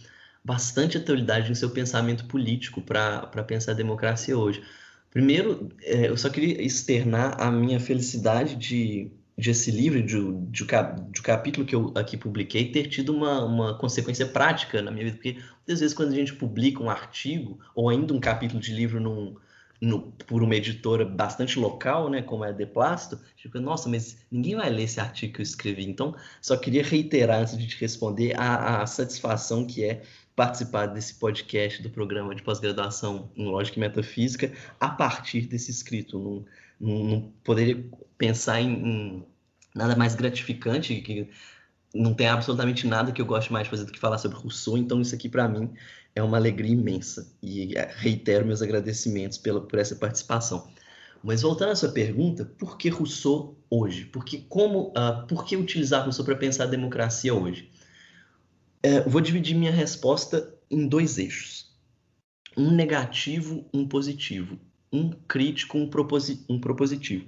bastante atualidade em seu pensamento político para pensar a democracia hoje. Primeiro, é, eu só queria externar a minha felicidade de, de esse livro, de, de, de, capítulo que eu aqui publiquei, ter tido uma, uma consequência prática na minha vida, porque muitas vezes quando a gente publica um artigo, ou ainda um capítulo de livro num no, por uma editora bastante local, né, como é a Deplasto, fica, nossa, mas ninguém vai ler esse artigo que eu escrevi. Então, só queria reiterar antes de te responder a, a satisfação que é participar desse podcast do programa de pós-graduação em Lógica e Metafísica a partir desse escrito. Não, não, não poderia pensar em, em, nada mais gratificante que não tem absolutamente nada que eu goste mais de fazer do que falar sobre Rousseau, então isso aqui para mim é uma alegria imensa e é, reitero meus agradecimentos pela, por essa participação. Mas voltando à sua pergunta, por que Rousseau hoje? Por que, como, uh, por que utilizar Rousseau para pensar a democracia hoje? Uh, vou dividir minha resposta em dois eixos. Um negativo, um positivo. Um crítico, um, proposi um propositivo.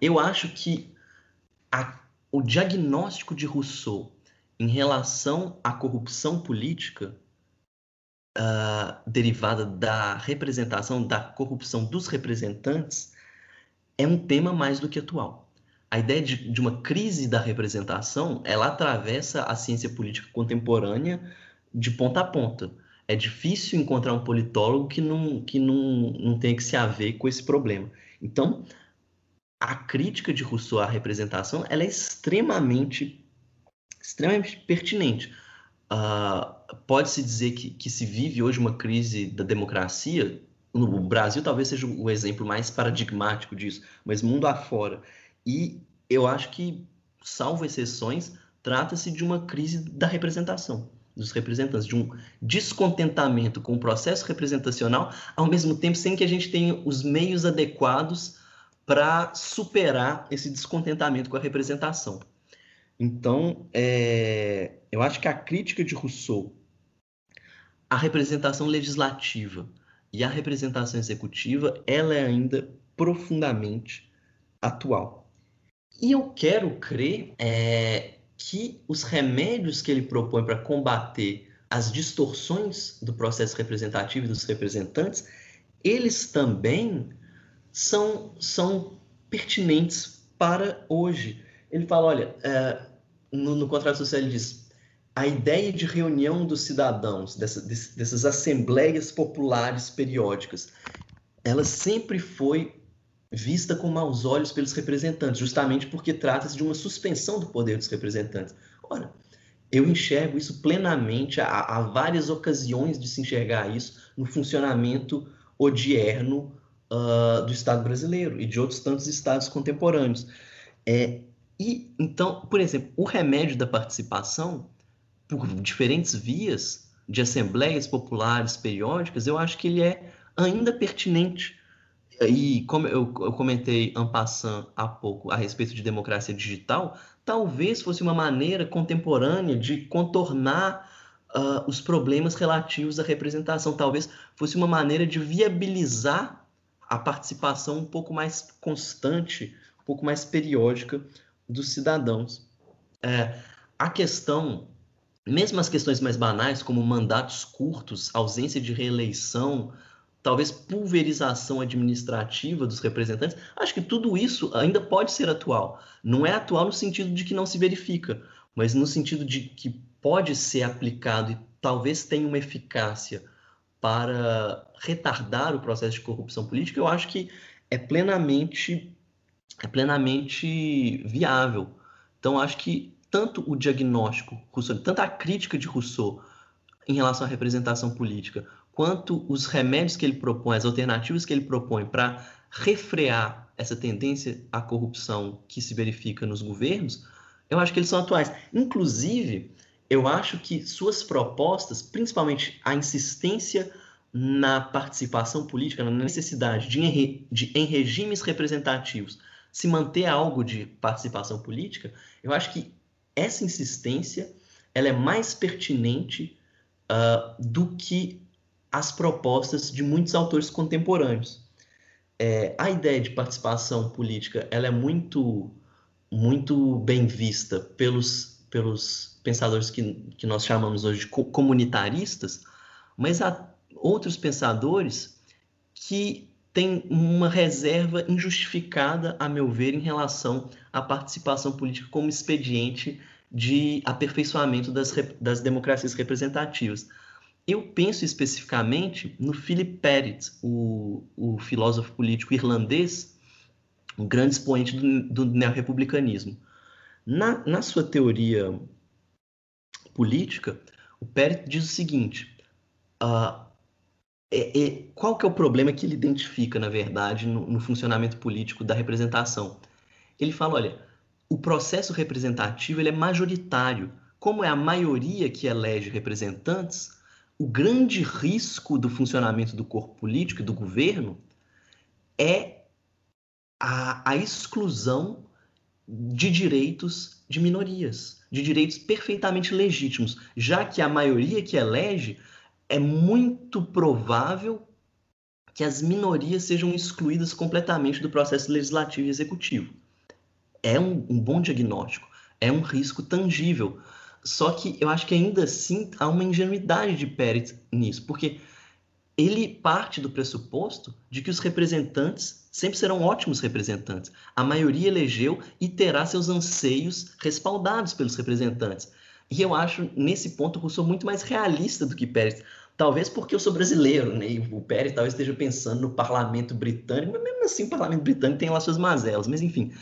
Eu acho que a, o diagnóstico de Rousseau em relação à corrupção política uh, derivada da representação, da corrupção dos representantes, é um tema mais do que atual. A ideia de, de uma crise da representação, ela atravessa a ciência política contemporânea de ponta a ponta. É difícil encontrar um politólogo que não, que não, não tenha que se haver com esse problema. Então, a crítica de Rousseau à representação ela é extremamente, extremamente pertinente. Uh, Pode-se dizer que, que se vive hoje uma crise da democracia, no Brasil talvez seja o exemplo mais paradigmático disso, mas mundo afora. E eu acho que, salvo exceções, trata-se de uma crise da representação, dos representantes, de um descontentamento com o processo representacional, ao mesmo tempo sem que a gente tenha os meios adequados para superar esse descontentamento com a representação. Então, é, eu acho que a crítica de Rousseau à representação legislativa e à representação executiva, ela é ainda profundamente atual. E eu quero crer é, que os remédios que ele propõe para combater as distorções do processo representativo e dos representantes, eles também são, são pertinentes para hoje. Ele fala, olha, é, no, no contrato social ele diz, a ideia de reunião dos cidadãos, dessa, dessas assembleias populares periódicas, ela sempre foi vista com maus olhos pelos representantes, justamente porque trata-se de uma suspensão do poder dos representantes. Ora, eu enxergo isso plenamente, há, há, várias ocasiões de se enxergar isso no funcionamento odierno uh, do Estado brasileiro e de outros tantos estados contemporâneos. É, e então, por exemplo, o remédio da participação, por diferentes vias de assembleias populares periódicas, eu acho que ele é ainda pertinente. E como eu, eu comentei en passant há pouco a respeito de democracia digital, talvez fosse uma maneira contemporânea de contornar uh, os problemas relativos à representação. Talvez fosse uma maneira de viabilizar a participação um pouco mais constante, um pouco mais periódica dos cidadãos. É, a questão, mesmo as questões mais banais, como mandatos curtos, ausência de reeleição, talvez pulverização administrativa dos representantes, acho que tudo isso ainda pode ser atual. Não é atual no sentido de que não se verifica, mas no sentido de que pode ser aplicado e talvez tenha uma eficácia para retardar o processo de corrupção política, eu acho que é plenamente é plenamente viável. Então, acho que tanto o diagnóstico Rousseau, tanto a crítica de Rousseau em relação à representação política, quanto os remédios que ele propõe, as alternativas que ele propõe para refrear essa tendência à corrupção que se verifica nos governos, eu acho que eles são atuais. Inclusive, eu acho que suas propostas, principalmente a insistência na participação política, na necessidade de, em, de, em regimes representativos, se manter algo de participação política, eu acho que essa insistência ela é mais pertinente uh, do que as propostas de muitos autores contemporâneos. É, a ideia de participação política ela é muito muito bem vista pelos, pelos pensadores que, que nós chamamos hoje de comunitaristas, mas há outros pensadores que tem uma reserva injustificada, a meu ver, em relação à participação política como expediente de aperfeiçoamento das, das democracias representativas. Eu penso especificamente no Philip Pettit, o, o filósofo político irlandês, um grande expoente do, do neorrepublicanismo. Na, na sua teoria política, o Pettit diz o seguinte: uh, é, é, qual que é o problema que ele identifica, na verdade, no, no, funcionamento político da representação? Ele fala, olha, o processo representativo ele é majoritário. Como é a maioria que elege representantes, o grande risco do funcionamento do corpo político e do governo é a, a exclusão de direitos de minorias, de direitos perfeitamente legítimos, já que a maioria que elege é muito provável que as minorias sejam excluídas completamente do processo legislativo e executivo. É um, um bom diagnóstico, é um risco tangível. Só que eu acho que ainda assim há uma ingenuidade de Pérez nisso, porque ele parte do pressuposto de que os representantes sempre serão ótimos representantes. A maioria elegeu e terá seus anseios respaldados pelos representantes. E eu acho, nesse ponto, Rousseau muito mais realista do que Pérez. Talvez porque eu sou brasileiro, né? E o Pérez talvez esteja pensando no parlamento britânico, mas mesmo assim o parlamento britânico tem lá suas mazelas. Mas enfim,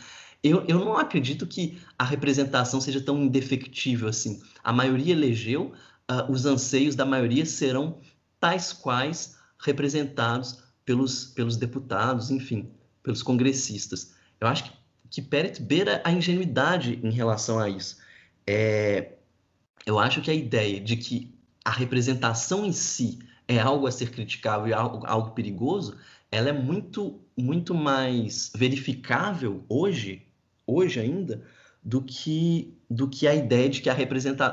eu, eu não acredito que a representação seja tão indefectível assim. A maioria elegeu, uh, os anseios da maioria serão tais quais representados pelos, pelos deputados, enfim, pelos congressistas. Eu acho que, que Pérez beira a ingenuidade em relação a isso. É, eu acho que a ideia de que a representação em si é algo a ser criticável e algo, algo perigoso, ela é muito, muito mais verificável hoje hoje ainda do que do que a ideia de que a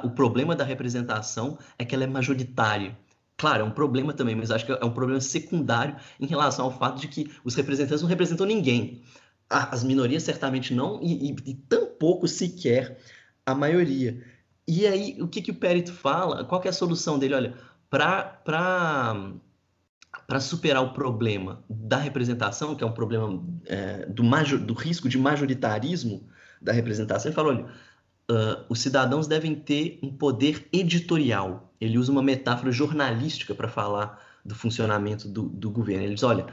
o problema da representação é que ela é majoritária. Claro, é um problema também, mas acho que é um problema secundário em relação ao fato de que os representantes não representam ninguém. As minorias certamente não, e, e, e tampouco sequer a maioria. E aí, o que, que o Périto fala? Qual é a solução dele? Olha, para superar o problema da representação, que é um problema é, do, major, do risco de majoritarismo da representação, ele falou: olha, uh, os cidadãos devem ter um poder editorial. Ele usa uma metáfora jornalística para falar do funcionamento do, do, governo. Ele diz: olha,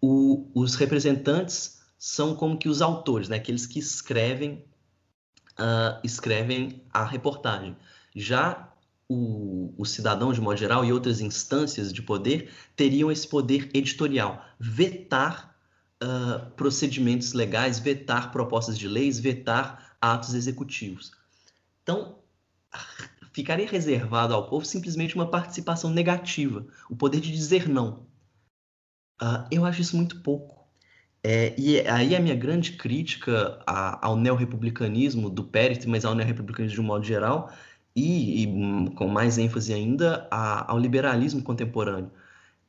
o, os representantes são como que os autores, né, aqueles que escrevem, uh, escrevem a reportagem. Já o, cidadão, de modo geral, e outras instâncias de poder teriam esse poder editorial, vetar uh, procedimentos legais, vetar propostas de leis, vetar atos executivos. Então, ficaria reservado ao povo simplesmente uma participação negativa, o poder de dizer não. Uh, eu acho isso muito pouco. É, e aí a minha grande crítica a, ao neorrepublicanismo do Pérez, mas ao neorrepublicanismo de um modo geral, e, e com mais ênfase ainda a, ao liberalismo contemporâneo.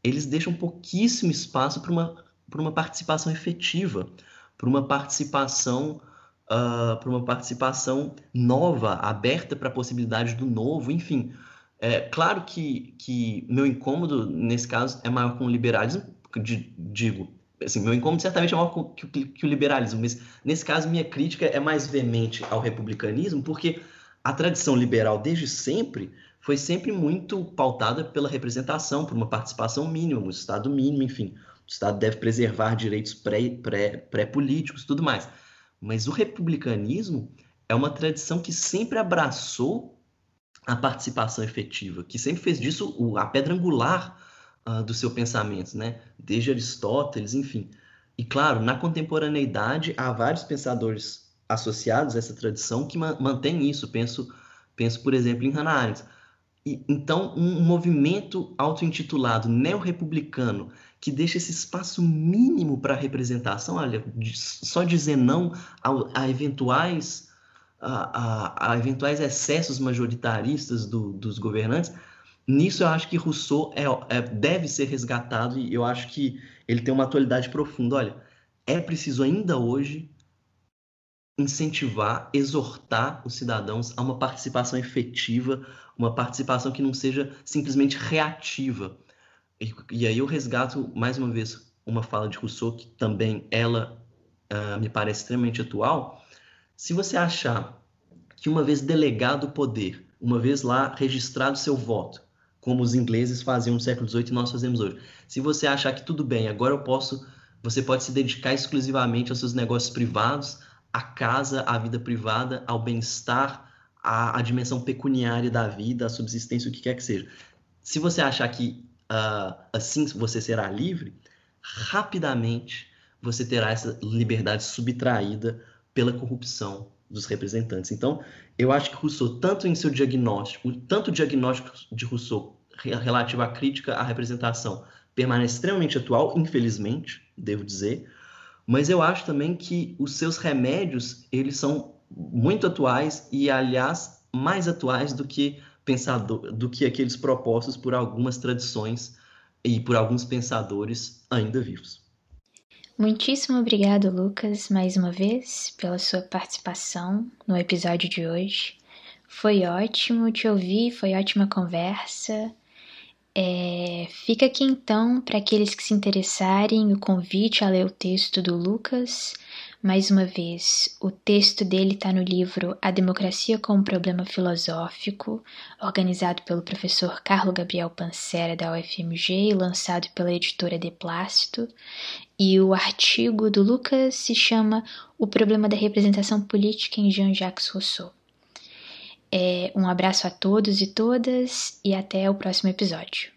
Eles deixam pouquíssimo espaço para uma, uma participação efetiva, para uma participação uh, para uma participação nova, aberta para a possibilidade do novo, enfim. É claro que, que meu incômodo nesse caso é maior com o liberalismo, digo, assim, meu incômodo certamente é maior que, que, que o liberalismo, mas nesse caso minha crítica é mais veemente ao republicanismo, porque a tradição liberal desde sempre foi sempre muito pautada pela representação, por uma participação mínima, um Estado mínimo, enfim. O Estado deve preservar direitos pré-políticos e tudo mais. Mas o republicanismo é uma tradição que sempre abraçou a participação efetiva, que sempre fez disso a pedra angular uh, do seu pensamento, né? desde Aristóteles, enfim. E claro, na contemporaneidade há vários pensadores associados a essa tradição que ma mantém isso. Penso, penso, por exemplo, em Hannah Arendt. E, então, um movimento auto-intitulado neo-republicano que deixa esse espaço mínimo para representação, olha, só dizer não a, a eventuais a, a, a, eventuais excessos majoritaristas do, dos governantes, nisso eu acho que Rousseau é, é, deve ser resgatado e eu acho que ele tem uma atualidade profunda. Olha, é preciso ainda hoje incentivar, exortar os cidadãos a uma participação efetiva, uma participação que não seja simplesmente reativa. E, e aí eu resgato, mais uma vez, uma fala de Rousseau, que também ela uh, me parece extremamente atual. Se você achar que uma vez delegado o poder, uma vez lá registrado seu voto, como os ingleses faziam no século XVIII e nós fazemos hoje, se você achar que tudo bem, agora eu posso, você pode se dedicar exclusivamente aos seus negócios privados, a casa, a vida privada, ao bem-estar, à, dimensão pecuniária da vida, à subsistência, o que quer que seja. Se você achar que uh, assim você será livre, rapidamente você terá essa liberdade subtraída pela corrupção dos representantes. Então, eu acho que Rousseau, tanto em seu diagnóstico, tanto o diagnóstico de Rousseau relativo à crítica à representação, permanece extremamente atual, infelizmente, devo dizer, mas eu acho também que os seus remédios, eles são muito atuais e, aliás, mais atuais do que pensador, do que aqueles propostos por algumas tradições e por alguns pensadores ainda vivos. Muitíssimo obrigado, Lucas, mais uma vez, pela sua participação no episódio de hoje. Foi ótimo te ouvir, foi ótima conversa. É, fica aqui então, para aqueles que se interessarem, o convite a ler o texto do Lucas. Mais uma vez, o texto dele está no livro A Democracia como Problema Filosófico, organizado pelo professor Carlo Gabriel Pancera da UFMG e lançado pela editora De Plácido. E o artigo do Lucas se chama O Problema da Representação Política em Jean-Jacques Rousseau. É, um abraço a todos e todas e até o próximo episódio.